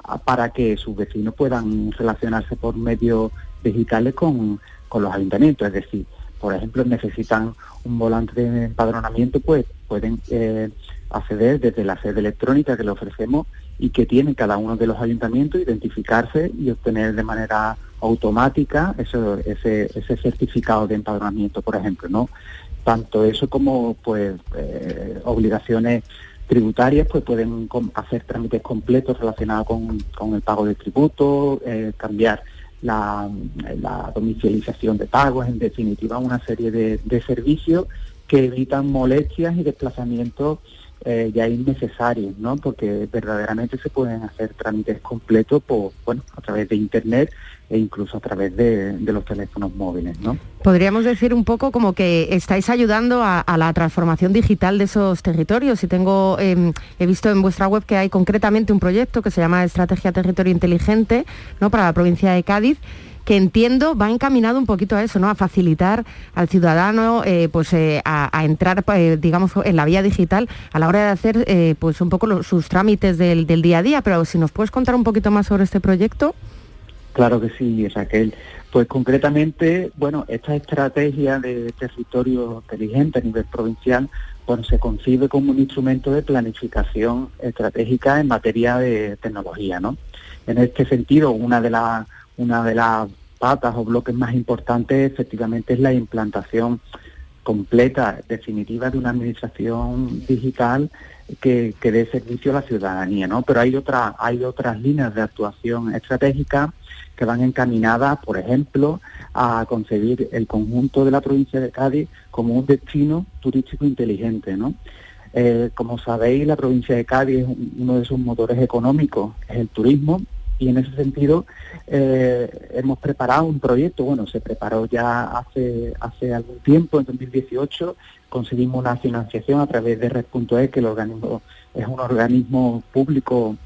ah, para que sus vecinos puedan relacionarse por medios digitales con, con los ayuntamientos, es decir, por ejemplo, necesitan un volante de empadronamiento, pues pueden eh, acceder desde la sede electrónica que le ofrecemos y que tiene cada uno de los ayuntamientos, identificarse y obtener de manera automática ese, ese certificado de empadronamiento, por ejemplo, ¿no? Tanto eso como pues eh, obligaciones tributarias, pues pueden hacer trámites completos relacionados con, con el pago de tributo, eh, cambiar la, la domicilización de pagos, en definitiva una serie de servicios que evitan molestias y desplazamientos eh, ya innecesarios, ¿no? Porque verdaderamente se pueden hacer trámites completos por, bueno, a través de internet e incluso a través de, los teléfonos móviles, ¿no? Podríamos decir un poco como que estáis ayudando a, la transformación digital de esos territorios. Y tengo, eh, he visto en vuestra web que hay concretamente un proyecto que se llama Estrategia Territorio Inteligente, ¿no? Para la provincia de Cádiz que entiendo va encaminado un poquito a eso, ¿no? A facilitar al ciudadano, eh, pues eh, a, entrar, eh, digamos, en la vía digital a la hora de hacer, eh, pues un poco los- sus trámites del, del día a día. Pero si nos puedes contar un poquito más sobre este proyecto. Claro que sí, Raquel. Pues concretamente, bueno, esta estrategia de territorio inteligente a nivel provincial, bueno, se concibe como un instrumento de planificación estratégica en materia de tecnología, ¿no? En este sentido, una de las una de las patas o bloques más importantes efectivamente es la implantación completa, definitiva de una administración digital que, que dé servicio a la ciudadanía, ¿no? Pero hay otras hay otras líneas de actuación estratégica que van encaminadas, por ejemplo, a concebir el conjunto de la provincia de Cádiz como un destino turístico inteligente, ¿no? Eh, como sabéis, la provincia de Cádiz, es un- uno de sus motores económicos es el turismo y en ese sentido eh, hemos preparado un proyecto, bueno, se preparó ya hace, hace algún tiempo, en 2018, conseguimos una financiación a través de Red.es, que el organismo es un organismo público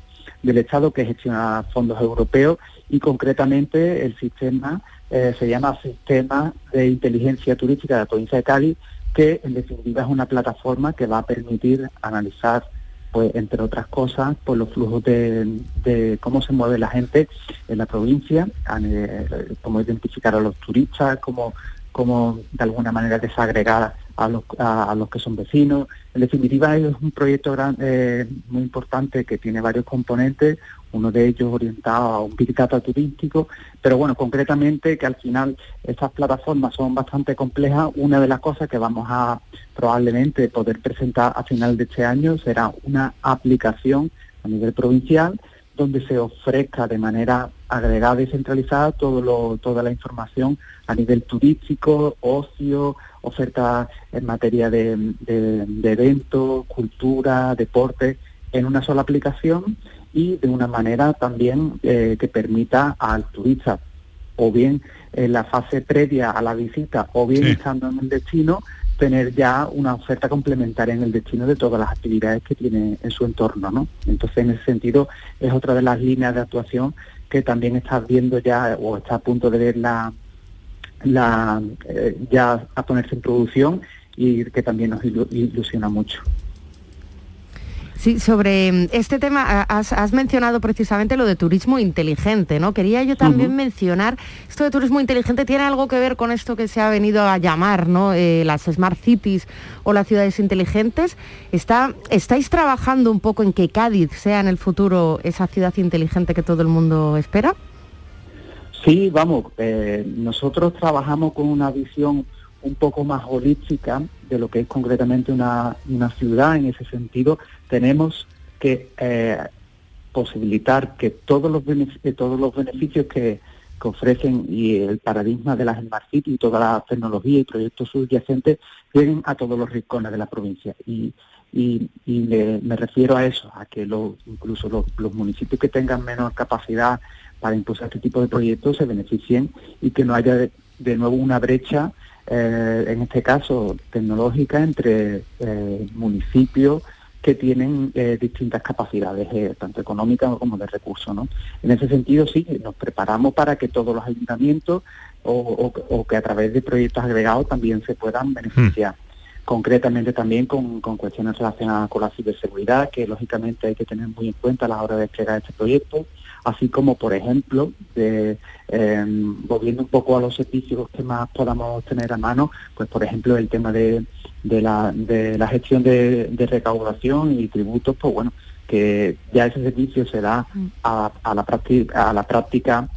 del Estado que gestiona fondos europeos y concretamente el sistema eh, se llama Sistema de Inteligencia Turística de la provincia de Cádiz, que en definitiva es una plataforma que va a permitir analizar, pues entre otras cosas, pues los flujos de, de cómo se mueve la gente en la provincia, eh, cómo identificar a los turistas, cómo, cómo de alguna manera desagregar a los, a, los que son vecinos. En definitiva, es un proyecto eh, muy importante que tiene varios componentes. Uno de ellos orientado a un Big Data turístico, pero bueno, concretamente que al final estas plataformas son bastante complejas, una de las cosas que vamos a probablemente poder presentar a final de este año será una aplicación a nivel provincial donde se ofrezca de manera agregada y centralizada todo lo- toda la información a nivel turístico, ocio, ofertas en materia de, eventos, cultura, deporte, en una sola aplicación y de una manera también eh, que permita al turista, o bien en la fase previa a la visita, o bien Sí. estando en el destino, tener ya una oferta complementaria en el destino de todas las actividades que tiene en su entorno, ¿no? Entonces, en ese sentido, es otra de las líneas de actuación que también estás viendo ya o está a punto de ver la, la eh, ya a ponerse en producción y que también nos ilu- ilusiona mucho. Sí, sobre mm, este tema has, has mencionado precisamente lo de turismo inteligente, ¿no? Quería yo también mencionar, esto de turismo inteligente tiene algo que ver con esto que se ha venido a llamar, ¿no? Eh, las smart cities o las ciudades inteligentes. Está, ¿Estáis trabajando un poco en que Cádiz sea en el futuro esa ciudad inteligente que todo el mundo espera? Sí, vamos, eh, nosotros trabajamos con una visión un poco más holística de lo que es concretamente una, una ciudad. En ese sentido, tenemos que eh, posibilitar que todos los, que todos los beneficios que, que ofrecen y el paradigma de las Smart City y toda la tecnología y proyectos subyacentes lleguen a todos los rincones de la provincia. Y, y, y me refiero a eso, a que lo- incluso los, los municipios que tengan menor capacidad para impulsar este tipo de proyectos se beneficien y que no haya de nuevo una brecha, eh, en este caso tecnológica, entre eh, municipios que tienen eh, distintas capacidades, tanto económicas como de recursos. ¿no? En ese sentido, sí, nos preparamos para que todos los ayuntamientos o, o- o que a través de proyectos agregados también se puedan beneficiar. Concretamente también con, con cuestiones relacionadas con la ciberseguridad, que lógicamente hay que tener muy en cuenta a la hora de desplegar este proyecto, así como, por ejemplo, de, eh, volviendo un poco a los servicios que más podamos tener a mano, pues por ejemplo el tema de, de la, de la gestión de, de recaudación y tributos, pues bueno, que ya ese servicio se da a, a la, práctica, a la práctica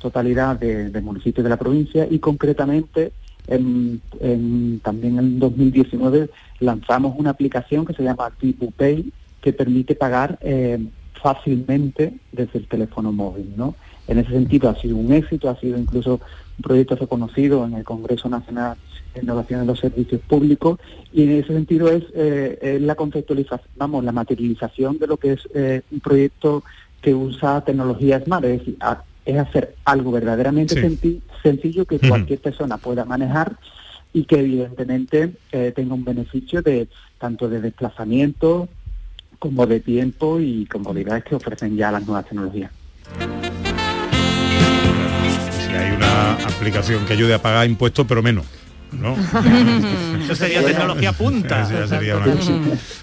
totalidad de, de municipios de la provincia y concretamente en, en- también en 2019 lanzamos una aplicación que se llama TipuPay que permite pagar eh, fácilmente desde el teléfono móvil, ¿no? En ese sentido ha sido un éxito, ha sido incluso un proyecto reconocido en el Congreso Nacional de Innovación de los Servicios Públicos y en ese sentido es, eh, es la conceptualización, vamos, la materialización de lo que es eh, un proyecto que usa tecnología smart, es decir, a- es hacer algo verdaderamente Sí. sencillo que cualquier persona pueda manejar y que evidentemente eh, tenga un beneficio de tanto de desplazamiento como de tiempo y comodidades que ofrecen ya las nuevas tecnologías. Si hay una aplicación que ayude a pagar impuestos, pero menos. ¿no? Eso sería tecnología punta. Eso ya sería una cosa.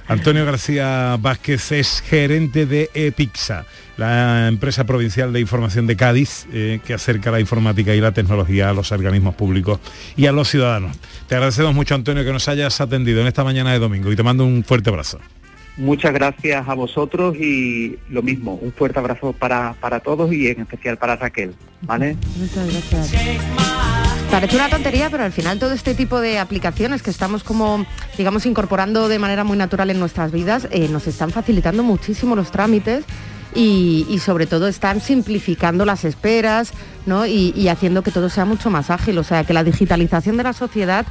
Antonio García Vázquez es gerente de EPIXA, la empresa provincial de información de Cádiz, eh, que acerca la informática y la tecnología a los organismos públicos y a los ciudadanos. Te agradecemos mucho, Antonio, que nos hayas atendido en esta mañana de domingo y te mando un fuerte abrazo. Muchas gracias a vosotros y lo mismo, un fuerte abrazo para, para todos y en especial para Raquel, ¿vale? Muchas gracias. Parece una tontería, pero al final todo este tipo de aplicaciones que estamos como, digamos, incorporando de manera muy natural en nuestras vidas, eh, nos están facilitando muchísimo los trámites y, sobre todo están simplificando las esperas, ¿no? Y haciendo que todo sea mucho más ágil. O sea, que la digitalización de la sociedad,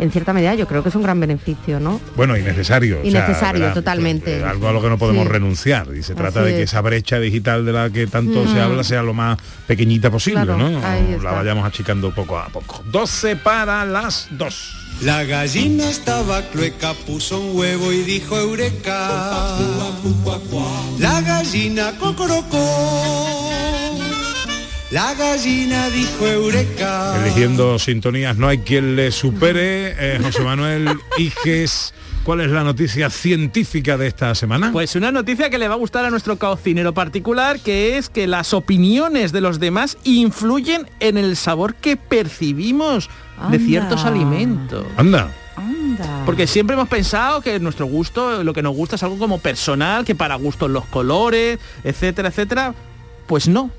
en cierta medida, yo creo que es un gran beneficio, ¿no? Bueno, innecesario. o sea, Innecesario, ¿verdad? totalmente. Algo a lo que no podemos Sí. renunciar. Y se trata Así de que es. esa brecha digital de la que tanto se Mm. habla sea lo más pequeñita posible, Claro, ¿no? ahí La vayamos achicando poco a poco. 12 para las 2. La gallina estaba clueca, puso un huevo y dijo eureka. La gallina cocorocó. La gallina dijo eureka. Eligiendo sintonías, no hay quien le supere. Eh, José Manuel Iges, ¿cuál es la noticia científica de esta semana? Pues una noticia que le va a gustar a nuestro cocinero particular, que es que las opiniones de los demás influyen en el sabor que percibimos de ciertos alimentos. Anda. Porque siempre hemos pensado que nuestro gusto, lo que nos gusta es algo como personal, que para gustos los colores, etcétera, etcétera. Pues no.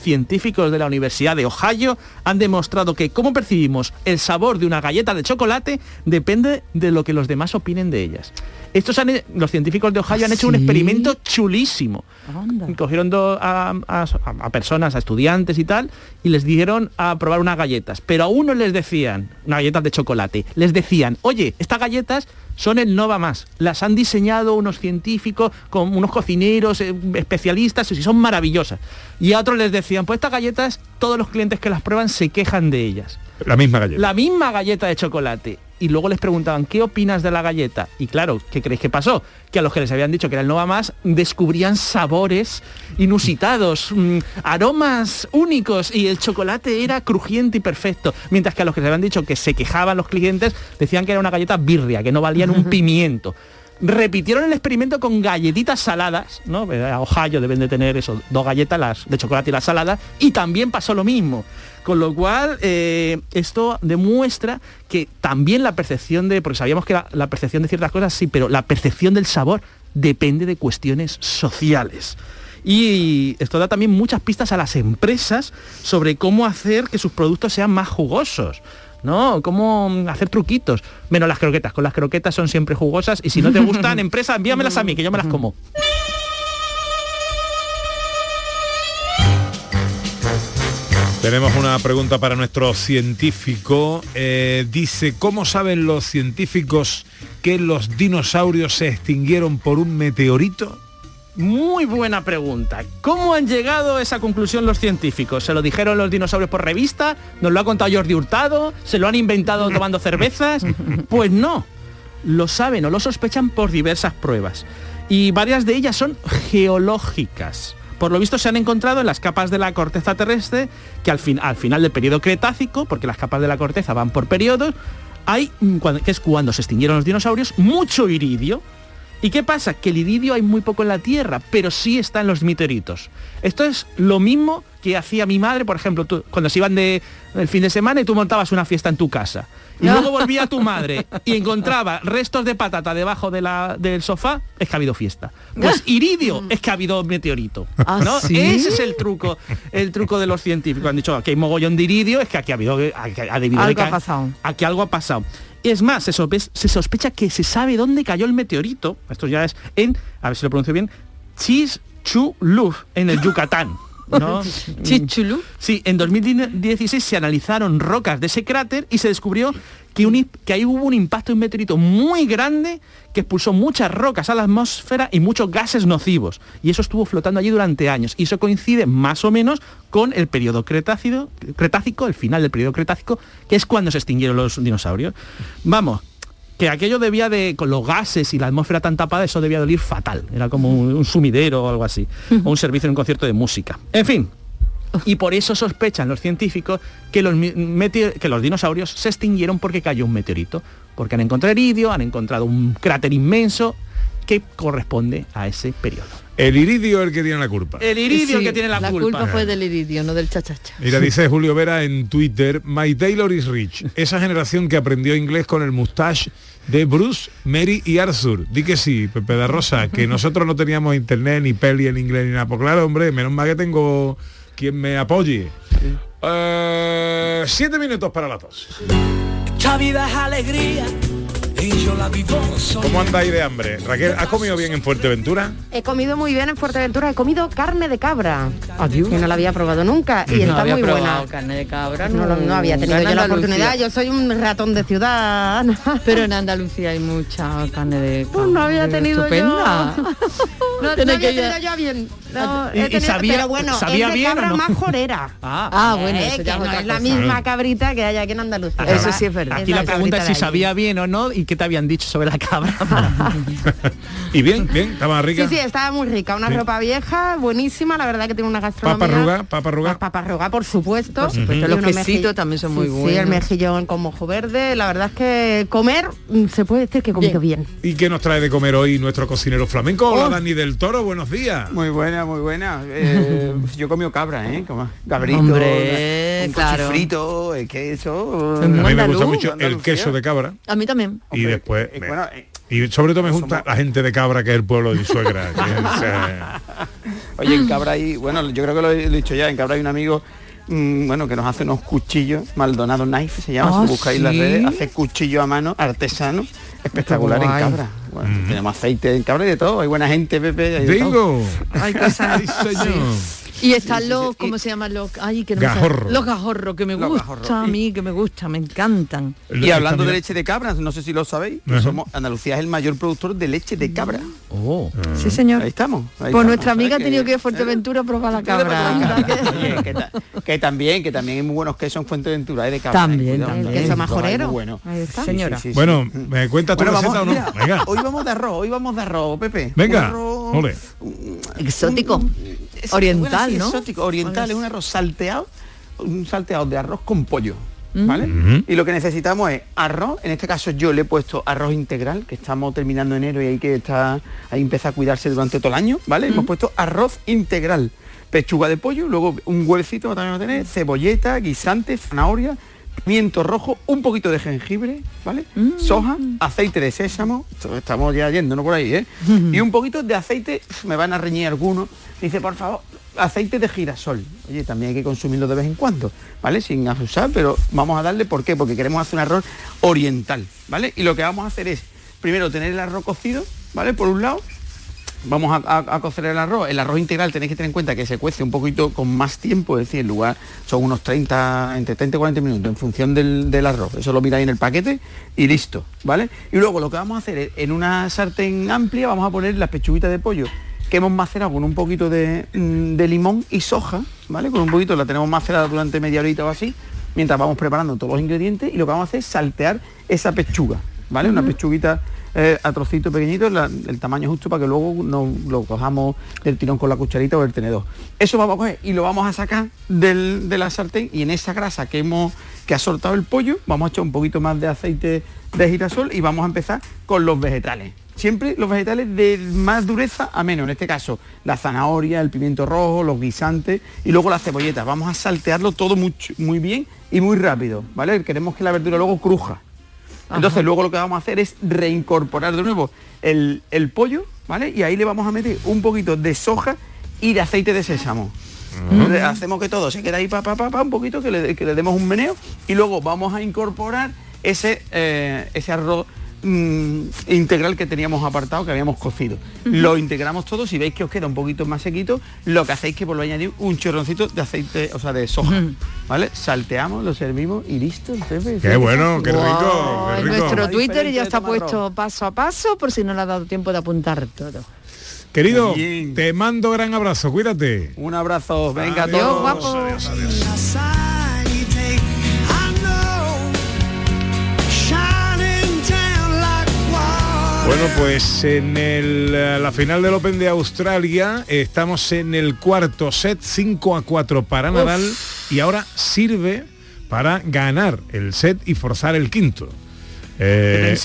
Científicos de la Universidad de Ohio han demostrado que cómo percibimos el sabor de una galleta de chocolate depende de lo que los demás opinen de ellas. Estos han, los científicos de Ohio han hecho un experimento chulísimo. Cogieron do- a, a- a personas, a estudiantes y tal, y les dieron a probar unas galletas. Pero a uno les decían, unas galletas de chocolate, les decían, oye, estas galletas son el Nova Más. Las han diseñado unos científicos, con unos cocineros, eh, especialistas, y son maravillosas. Y a otros les decían, pues estas galletas, todos los clientes que las prueban se quejan de ellas. La misma galleta. La misma galleta de chocolate. Y luego les preguntaban, ¿qué opinas de la galleta? Y claro, ¿qué creéis que pasó? Que a los que les habían dicho que era el Nova Más, descubrían sabores inusitados, mm, aromas únicos, y el chocolate era crujiente y perfecto. Mientras que a los que les habían dicho que se quejaban los clientes, decían que era una galleta birria, que no valían un pimiento. Repitieron el experimento con galletitas saladas, ¿no? Eh, Ohio deben de tener eso, dos galletas, las de chocolate y las saladas, y también pasó lo mismo. Con lo cual, eh, esto demuestra que también la percepción de, porque sabíamos que la, la percepción de ciertas cosas sí, pero la percepción del sabor depende de cuestiones sociales. Y esto da también muchas pistas a las empresas sobre cómo hacer que sus productos sean más jugosos. ¿No? Cómo hacer truquitos. Menos las croquetas. Con las croquetas son siempre jugosas. Y si no te gustan, empresa, envíamelas a mí, que yo me las como. Tenemos una pregunta para nuestro científico. Eh, dice, ¿cómo saben los científicos que los dinosaurios se extinguieron por un meteorito? Muy buena pregunta. ¿Cómo han llegado a esa conclusión los científicos? ¿Se lo dijeron los dinosaurios por revista? ¿Nos lo ha contado Jordi Hurtado? ¿Se lo han inventado tomando cervezas? Pues no. Lo saben o lo sospechan por diversas pruebas. Y varias de ellas son geológicas. Por lo visto se han encontrado en las capas de la corteza terrestre que al, fin- al final del periodo Cretácico, porque las capas de la corteza van por periodos, hay, que es cuando se extinguieron los dinosaurios, mucho iridio. ¿Y qué pasa? Que el iridio hay muy poco en la Tierra, pero sí está en los meteoritos. Esto es lo mismo que hacía mi madre, por ejemplo, tú- cuando se iban de el fin de semana y tú montabas una fiesta en tu casa. Y luego volvía tu madre y encontraba restos de patata debajo de la- del sofá, es que ha habido fiesta. Pues iridio es que ha habido meteorito. ¿Ah, ¿no? sí? Ese es el truco, el truco de los científicos. Han dicho que hay mogollón de iridio, es que aquí ha habido aquí ha debido de Algo ha pasado. Aquí algo ha pasado. Es más, se, sospe- se sospecha que se sabe dónde cayó el meteorito. Esto ya es en, a ver si lo pronuncio bien, Chichulú, en el Yucatán. ¿no? Chichulú. Sí, en 2016 se analizaron rocas de ese cráter y se descubrió que, un i- que ahí hubo un impacto de un meteorito muy grande que expulsó muchas rocas a la atmósfera y muchos gases nocivos. Y eso estuvo flotando allí durante años. Y eso coincide más o menos con el periodo cretácido, cretácico, el final del periodo cretácico, que es cuando se extinguieron los dinosaurios. Vamos, que aquello debía de, con los gases y la atmósfera tan tapada, eso debía de oler fatal. Era como un, un sumidero o algo así. O un servicio en un concierto de música. En fin. Y por eso sospechan los científicos que los, que los dinosaurios se extinguieron porque cayó un meteorito. Porque han encontrado iridio, han encontrado un cráter inmenso que corresponde a ese periodo. El iridio es el que tiene la culpa. El iridio Sí, que tiene la, La culpa fue del iridio, no del chachacha. Mira, dice Julio Vera en Twitter, My Taylor is rich. Esa generación que aprendió inglés con el mustache de Bruce, Mary y Arthur. Di que sí, Pepe da Rosa, que nosotros no teníamos internet, ni peli en inglés, ni nada. Pues claro, hombre, menos mal que tengo quien me apoye. Eh, siete minutos para las dos. Esta vida es alegría y yo la vivo sola. ¿Cómo andáis de hambre? Raquel, ¿has comido bien en Fuerteventura? He comido muy bien en Fuerteventura, he comido carne de cabra, que no la había probado nunca y No está había muy buena. carne de cabra, No, lo- no había tenido En yo la Andalucía. oportunidad, yo soy un ratón de ciudad. Pero en Andalucía hay mucha carne de cabra. Pues no había tenido Estupenda. yo. No, no había que ir tenido a- yo bien. No, ¿Y- he y tenido- sabía- pero bueno, sabía es de bien o cabra no? más jorera. Ah, bueno, Eh, eso que ya es no es la misma cabrita que hay aquí en Andalucía. Eso sí es verdad. Aquí la pregunta es si sabía bien o no y qué te habían dicho sobre la cabra. ¿Y bien? ¿Bien? ¿Está más rica? Sí, sí, estaba muy rica. Una Sí. ropa vieja, buenísima, la verdad que tiene una gastronomía. ¿Papa arruga? ¿Papa arruga? Papa arruga, por supuesto. Por supuesto, los quesitos también son muy Sí, Sí, el buenos. mejillón con mojo verde. La verdad es que comer, mm, se puede decir que he comido bien. ¿Y qué nos trae de comer hoy nuestro cocinero flamenco? Hola Oh. Dani del Toro, buenos días. Muy buena, buena, muy buena. Eh, yo comí cabra, ¿eh? Como cabrito, Hombre, un claro. frito, el queso. A mí me gusta andaluz. mucho el queso de cabra A mí también. y después eh, me- bueno, eh, y sobre todo me junta la gente de cabra que es el pueblo de mi suegra. que es, Oye, en Cabra hay, bueno, yo creo que lo he dicho ya, en Cabra hay un amigo, mm, bueno, que nos hace unos cuchillos, Maldonado Knife se llama, Ah, si buscáis las redes, hace cuchillos a mano, artesanos, espectacular en. Cabra. Bueno, Tenemos aceite en Cabra y de todo, hay buena gente, Pepe. hay de todo. Hay cosas. Ay, señor. Y están los, ¿cómo se llaman los? Ay, que no. Gajorro. Los gajorros, que me Los gusta a mí, que me gusta, me encantan. Y hablando de leche de cabra, no sé si lo sabéis, que somos, Andalucía es el mayor productor de leche de cabra. Oh. Sí, señor. Ahí estamos. ahí Pues estamos, nuestra amiga ha tenido que ir a Fuerteventura a probar la cabra. Oye, que, ta- que también, que también hay muy buenos quesos en Fuerteventura ¿eh? de cabra. También, también. El queso Hay majorero. muy bueno. Ahí está. Sí, Señora. sí, bueno, ¿me cuentas tu Bueno, receta vamos, o no? mira, Venga, hoy vamos de arroz, hoy vamos de arroz, Pepe. venga. Un arroz- Ole. Exótico. Es- Oriental, bueno, sí, ¿no? Exótico, oriental, es un arroz salteado, un salteado de arroz con pollo. Mm. ¿Vale? Y lo que necesitamos es arroz, en este caso yo le he puesto arroz integral, que estamos terminando enero y hay que estar, ahí empieza a cuidarse durante todo el año, ¿vale? Hemos puesto arroz integral, pechuga de pollo, luego un huevecito también va a tener, cebolleta, guisante, zanahoria, pimiento rojo, un poquito de jengibre, ¿vale? Soja, aceite de sésamo, esto estamos ya yendo, ¿no? Por ahí, ¿eh? y un poquito de aceite, me van a reñir algunos, dice, por favor, aceite de girasol. Oye, también hay que consumirlo de vez en cuando, ¿vale? Sin abusar, pero vamos a darle, ¿por qué? Porque queremos hacer un arroz oriental, ¿vale? Y lo que vamos a hacer es, primero, tener el arroz cocido, ¿vale? Por un lado, vamos a cocer el arroz. El arroz integral tenéis que tener en cuenta que se cuece un poquito con más tiempo, es decir, en lugar son unos 30, entre 30 y 40 minutos en función del, del arroz. Eso lo miráis en el paquete y listo, ¿vale? Y luego lo que vamos a hacer es, en una sartén amplia vamos a poner las pechuguitas de pollo que hemos macerado con un poquito de, mm, de limón y soja, ¿vale? Con un poquito, la tenemos macerada durante media horita o así, mientras vamos preparando todos los ingredientes y lo que vamos a hacer es saltear esa pechuga, ¿vale? Una pechuguita eh, a trocitos pequeñitos, la- el tamaño justo para que luego no lo cojamos del tirón con la cucharita o el tenedor. Eso vamos a coger y lo vamos a sacar del- de la sartén y en esa grasa que hemos que ha soltado el pollo, vamos a echar un poquito más de aceite de girasol y vamos a empezar con los vegetales. Siempre los vegetales de más dureza a menos, en este caso la zanahoria, el pimiento rojo, los guisantes y luego las cebolletas. Vamos a saltearlo todo mucho- muy bien y muy rápido, ¿vale? Queremos que la verdura luego cruja. Entonces luego lo que vamos a hacer es reincorporar de nuevo el, el pollo, ¿vale? Y ahí le vamos a meter un poquito de soja y de aceite de sésamo. Hacemos que todo se quede ahí pa, pa, pa, pa, un poquito, que le, que le demos un meneo y luego vamos a incorporar ese, eh, ese arroz mm, integral que teníamos apartado, que habíamos cocido. Lo integramos todo, si veis que os queda un poquito más sequito, lo que hacéis es que volvéis a añadir un chorroncito de aceite, o sea, de soja. ¿Vale? Salteamos, lo servimos y listo. Pepe. Qué bueno, qué rico, Wow, qué en rico. nuestro Twitter ya está puesto paso a paso por si no le ha dado tiempo de apuntar todo. Querido, Bien. te mando gran abrazo, cuídate. Un abrazo, venga a Adiós, todos. guapo. adiós, adiós. Bueno, pues en el, eh, la final del Open de Australia estamos en el cuarto set, 5 a 4 para Nadal y ahora sirve para ganar el set y forzar el quinto. Eh,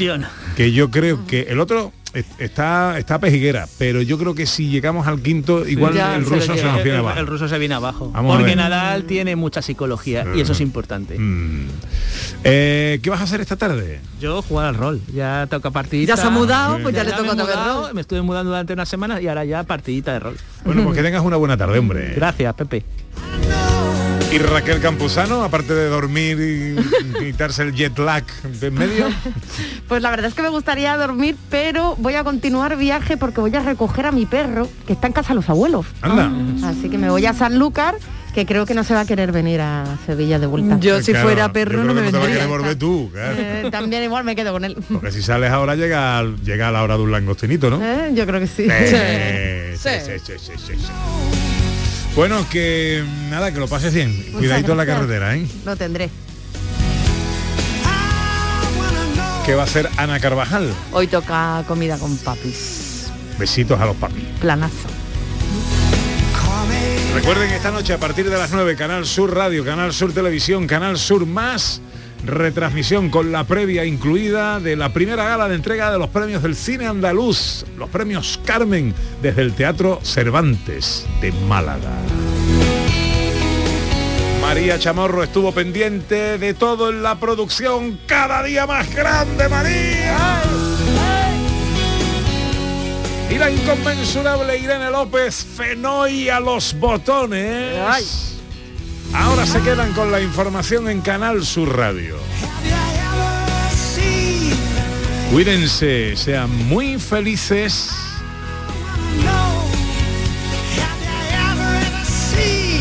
que yo creo que el otro está está pejiguera, pero yo creo que si llegamos al quinto igual Ya el ruso se nos viene abajo. el ruso se viene abajo. Vamos porque. Nadal tiene mucha psicología y eso es importante. Mm. Eh, ¿Qué vas a hacer esta tarde? Yo jugar al rol, ya toca partidita. Ya se ha mudado, pues ya le toca rol. Me estuve mudando durante una semana y ahora ya partidita de rol. Bueno, pues que tengas una buena tarde, hombre. Gracias, Pepe. Y Raquel Campuzano, aparte de dormir y quitarse el jet lag de en medio. Pues la verdad es que me gustaría dormir, pero voy a continuar viaje porque voy a recoger a mi perro, que está en casa de los abuelos. Anda. Así que me voy a Sanlúcar, que creo que no se va a querer venir a Sevilla de vuelta. Yo si Claro, fuera yo perro creo no que me te a vendría. querer volver tú, claro. Eh, también igual me quedo con él. Porque si sales ahora llega, llega a la hora de un langostinito, ¿no? Eh, Yo creo que sí. Eh, Sí. sí, sí, sí, sí, sí. Bueno, que nada, que lo pases bien. Cuidadito en la carretera, ¿eh? Lo tendré. ¿Qué va a hacer Ana Carvajal? Hoy toca comida con papis. Besitos a los papis. Planazo. Recuerden esta noche a partir de las 9, Canal Sur Radio, Canal Sur Televisión, Canal Sur Más, retransmisión con la previa incluida de la primera gala de entrega de los premios del cine andaluz, los premios Carmen, desde el Teatro Cervantes de Málaga. María Chamorro estuvo pendiente de todo en la producción, cada día más grande, María. Y la inconmensurable Irene López, Fenoy a los botones. Ahora se quedan con la información en Canal Sur Radio. Cuídense, sean muy felices.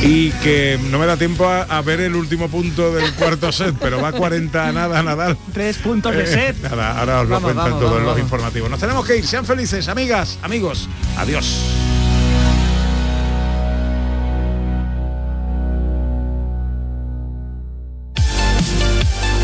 Y que no me da tiempo a, a ver el último punto del cuarto set, pero va 40 a nada, Nadal. Tres puntos de Eh, set. nada, ahora os lo Vamos, cuentan vamos, todos vamos, los informativos. Nos tenemos que ir, sean felices, amigas, amigos. Adiós.